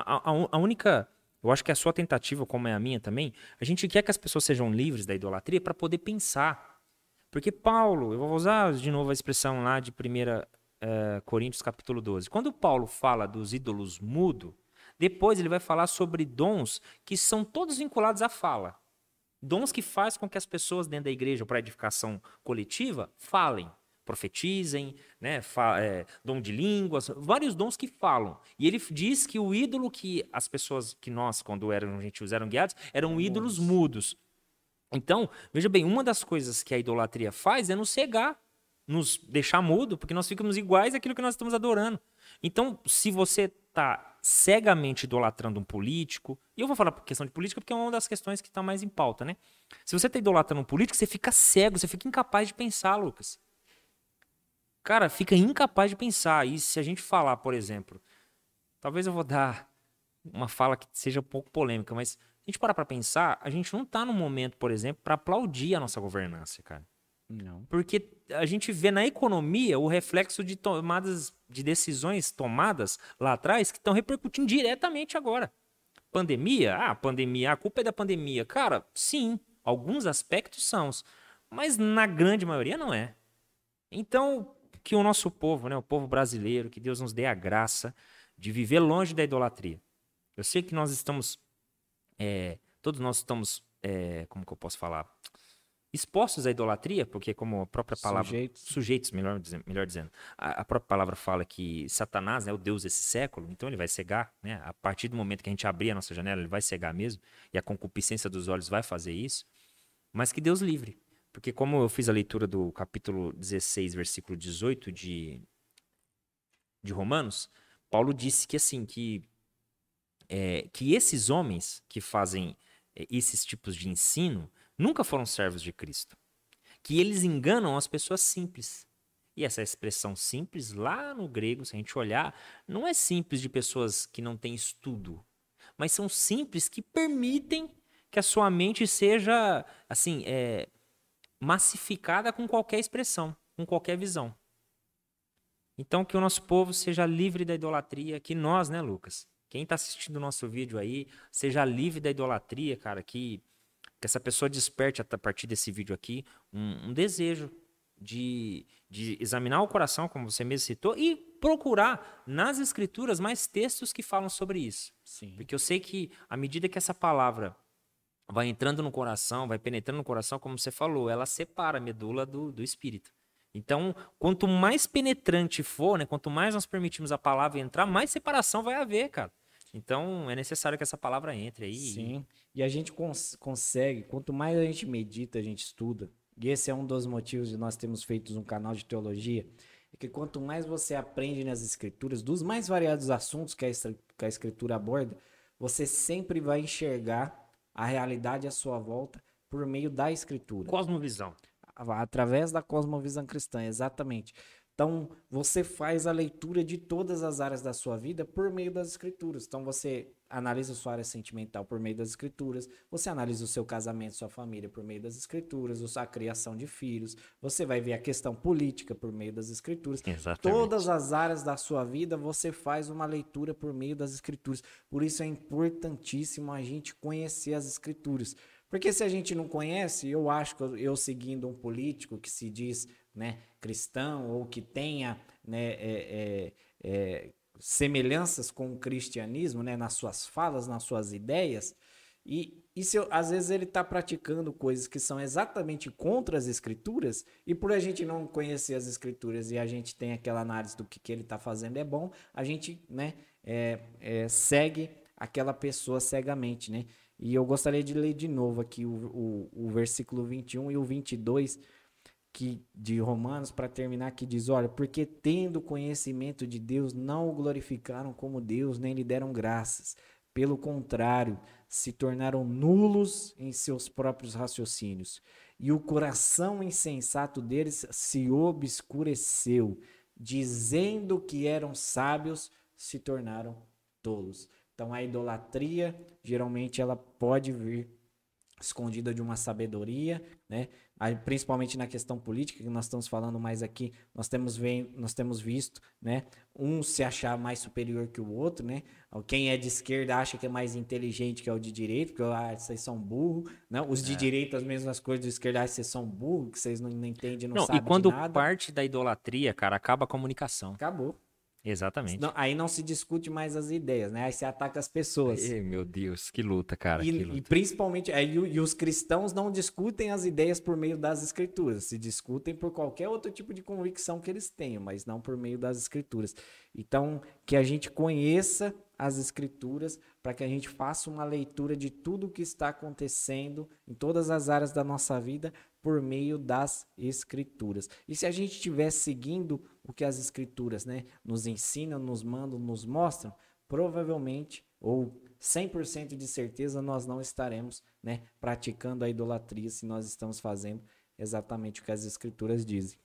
a, a, a única eu acho que a sua tentativa, como é a minha também, a gente quer que as pessoas sejam livres da idolatria para poder pensar. Porque Paulo, eu vou usar de novo a expressão lá de 1 uh, eh, Coríntios capítulo 12. Quando Paulo fala dos ídolos mudo, depois ele vai falar sobre dons que são todos vinculados à fala. Dons que faz com que as pessoas dentro da igreja para edificação coletiva falem, profetizem, né, é, dom de línguas, vários dons que falam. E ele diz que o ídolo que as pessoas, que nós, quando eram gentios, eram guiados, eram ídolos mudos. Então, veja bem, uma das coisas que a idolatria faz é nos cegar, nos deixar mudo, porque nós ficamos iguais àquilo que nós estamos adorando. Então, se você está cegamente idolatrando um político, e eu vou falar por questão de política porque é uma das questões que está mais em pauta, né? Se você está idolatrando um político, você fica cego, você fica incapaz de pensar, Lucas. Cara, fica incapaz de pensar. E se a gente falar, por exemplo, talvez eu vou dar uma fala que seja um pouco polêmica, mas a gente parar para pensar, a gente não tá no momento, por exemplo, para aplaudir a nossa governança, cara. Não. Porque a gente vê na economia o reflexo de tomadas de decisões tomadas lá atrás que estão repercutindo diretamente agora. Pandemia? Ah, pandemia, a culpa é da pandemia. Cara, sim, alguns aspectos são, mas na grande maioria não é. Então, que o nosso povo, né, o povo brasileiro, que Deus nos dê a graça de viver longe da idolatria. Eu sei que nós estamos, é, todos nós estamos, é, como que eu posso falar? Expostos à idolatria, porque como a própria palavra... Sujeitos. Sujeitos, melhor, melhor dizendo. A, a, própria palavra fala que Satanás é o Deus desse século, então ele vai cegar, né? A partir do momento que a gente abrir a nossa janela, ele vai cegar mesmo, e a concupiscência dos olhos vai fazer isso. Mas que Deus livre. Porque como eu fiz a leitura do capítulo 16, versículo 18 de, de Romanos, Paulo disse que assim, que é, que esses homens que fazem é, esses tipos de ensino nunca foram servos de Cristo. Que eles enganam as pessoas simples. E essa expressão simples, lá no grego, se a gente olhar, não é simples de pessoas que não têm estudo, mas são simples que permitem que a sua mente seja, assim, é, massificada com qualquer expressão, com qualquer visão. Então, que o nosso povo seja livre da idolatria, que nós, né, Lucas, quem está assistindo o nosso vídeo aí, seja livre da idolatria, cara, que, que essa pessoa desperte a partir desse vídeo aqui um, um desejo de, de examinar o coração, como você mesmo citou, e procurar nas escrituras mais textos que falam sobre isso. Sim. Porque eu sei que à medida que essa palavra vai entrando no coração, vai penetrando no coração, como você falou, ela separa a medula do, do espírito. Então, quanto mais penetrante for, né, quanto mais nós permitimos a palavra entrar, mais separação vai haver, cara. Então, é necessário que essa palavra entre aí. Sim. E a gente cons consegue, quanto mais a gente medita, a gente estuda. E esse é um dos motivos de nós termos feito um canal de teologia. É que quanto mais você aprende nas escrituras, dos mais variados assuntos que a, que a escritura aborda, você sempre vai enxergar a realidade à sua volta por meio da escritura. Cosmovisão através da cosmovisão cristã, exatamente. Então, você faz a leitura de todas as áreas da sua vida por meio das escrituras. Então, você analisa a sua área sentimental por meio das escrituras, você analisa o seu casamento, sua família por meio das escrituras, a criação de filhos, você vai ver a questão política por meio das escrituras. Exatamente. Todas as áreas da sua vida, você faz uma leitura por meio das escrituras. Por isso é importantíssimo a gente conhecer as escrituras. Porque se a gente não conhece, eu acho que eu, seguindo um político que se diz né, cristão ou que tenha né, é, é, é, semelhanças com o cristianismo né, nas suas falas, nas suas ideias, e, e se às vezes ele está praticando coisas que são exatamente contra as escrituras, e por a gente não conhecer as escrituras e a gente tem aquela análise do que, que ele está fazendo é bom, a gente né, é, é, segue aquela pessoa cegamente, né? E eu gostaria de ler de novo aqui o, o, o versículo 21 e o 22 que, de Romanos para terminar, que diz: Olha, porque tendo conhecimento de Deus, não o glorificaram como Deus, nem lhe deram graças. Pelo contrário, se tornaram nulos em seus próprios raciocínios. E o coração insensato deles se obscureceu, dizendo que eram sábios, se tornaram tolos. Então a idolatria, geralmente ela pode vir escondida de uma sabedoria, né? Aí, principalmente na questão política que nós estamos falando mais aqui, nós temos vem, nós temos visto, né? Um se achar mais superior que o outro, né? Quem é de esquerda acha que é mais inteligente que é o de direita, porque ah, vocês são burros, né? Os de é. direita as mesmas coisas de esquerda, ah, vocês são burros, que vocês não, não entendem, não, não sabem E quando parte da idolatria, cara, acaba a comunicação. Acabou. Exatamente. Não, aí não se discute mais as ideias, né? Aí se ataca as pessoas. Ei, meu Deus, que luta, cara. E, luta. e principalmente, aí, e os cristãos não discutem as ideias por meio das escrituras, se discutem por qualquer outro tipo de convicção que eles tenham, mas não por meio das escrituras. Então, que a gente conheça as escrituras para que a gente faça uma leitura de tudo o que está acontecendo em todas as áreas da nossa vida por meio das escrituras. E se a gente estiver seguindo o que as escrituras né, nos ensinam, nos mandam, nos mostram, provavelmente ou 100% de certeza nós não estaremos né, praticando a idolatria se nós estamos fazendo exatamente o que as escrituras dizem.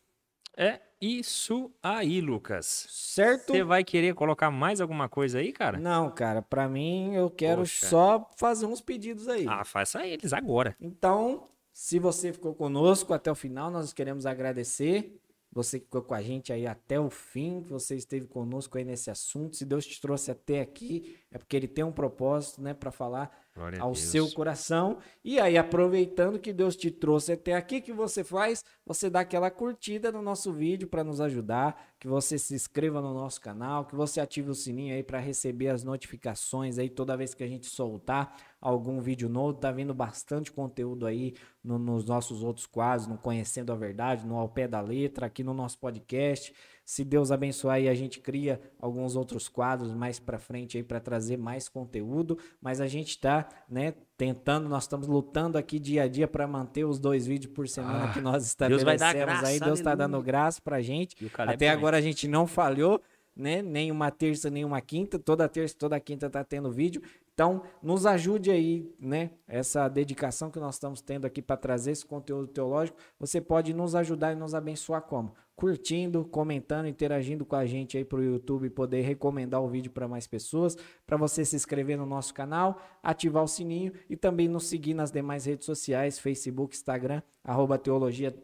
É isso aí, Lucas. Certo? Você vai querer colocar mais alguma coisa aí, cara? Não, cara. Para mim, eu quero Poxa. só fazer uns pedidos aí. Ah, faça eles agora. Então, se você ficou conosco até o final, nós queremos agradecer. Você que ficou com a gente aí até o fim, que você esteve conosco aí nesse assunto. Se Deus te trouxe até aqui, é porque ele tem um propósito, né, para falar Glória ao seu coração. E aí, aproveitando que Deus te trouxe até aqui, que você faz? Você dá aquela curtida no nosso vídeo para nos ajudar, que você se inscreva no nosso canal, que você ative o sininho aí para receber as notificações aí toda vez que a gente soltar algum vídeo novo. Tá vindo bastante conteúdo aí no, nos nossos outros quadros, no Conhecendo a Verdade, no Ao Pé da Letra, aqui no nosso podcast. Se Deus abençoar aí, a gente cria alguns outros quadros mais para frente aí para trazer mais conteúdo, mas a gente está, né, tentando, nós estamos lutando aqui dia a dia para manter os dois vídeos por semana ah, que nós estabelecemos Deus graça, aí. Deus está dando graça pra gente. Até agora a gente não falhou, né? Nem uma terça, nem uma quinta. Toda terça, toda quinta tá tendo vídeo. Então, nos ajude aí, né? Essa dedicação que nós estamos tendo aqui para trazer esse conteúdo teológico. Você pode nos ajudar e nos abençoar como? Curtindo, comentando, interagindo com a gente aí para o YouTube poder recomendar o vídeo para mais pessoas, para você se inscrever no nosso canal, ativar o sininho e também nos seguir nas demais redes sociais, Facebook, Instagram, arroba Teologia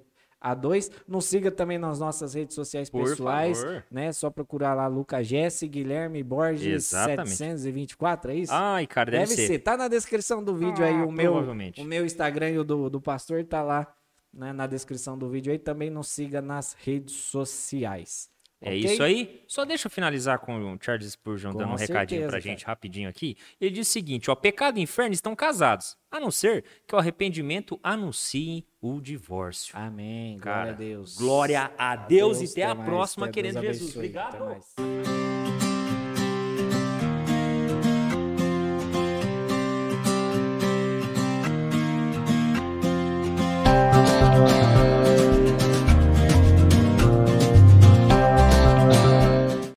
a2. Nos siga também nas nossas redes sociais Por pessoais, favor. né? Só procurar lá Lucas Jesse, Guilherme Borges Exatamente. 724, é isso? Ai, cara, deve, deve ser. ser. Tá na descrição do vídeo ah, aí o meu, o meu Instagram e o do, do pastor tá lá né, na descrição do vídeo aí. Também nos siga nas redes sociais. É okay? isso aí. Só deixa eu finalizar com o Charles Spurgeon com dando um recadinho pra cara. gente rapidinho aqui. Ele diz o seguinte: ó, pecado e inferno estão casados, a não ser que o arrependimento anuncie o divórcio. Amém. Cara, glória a Deus. Glória a Deus, Deus e até a mais, próxima, querendo Jesus. Obrigado.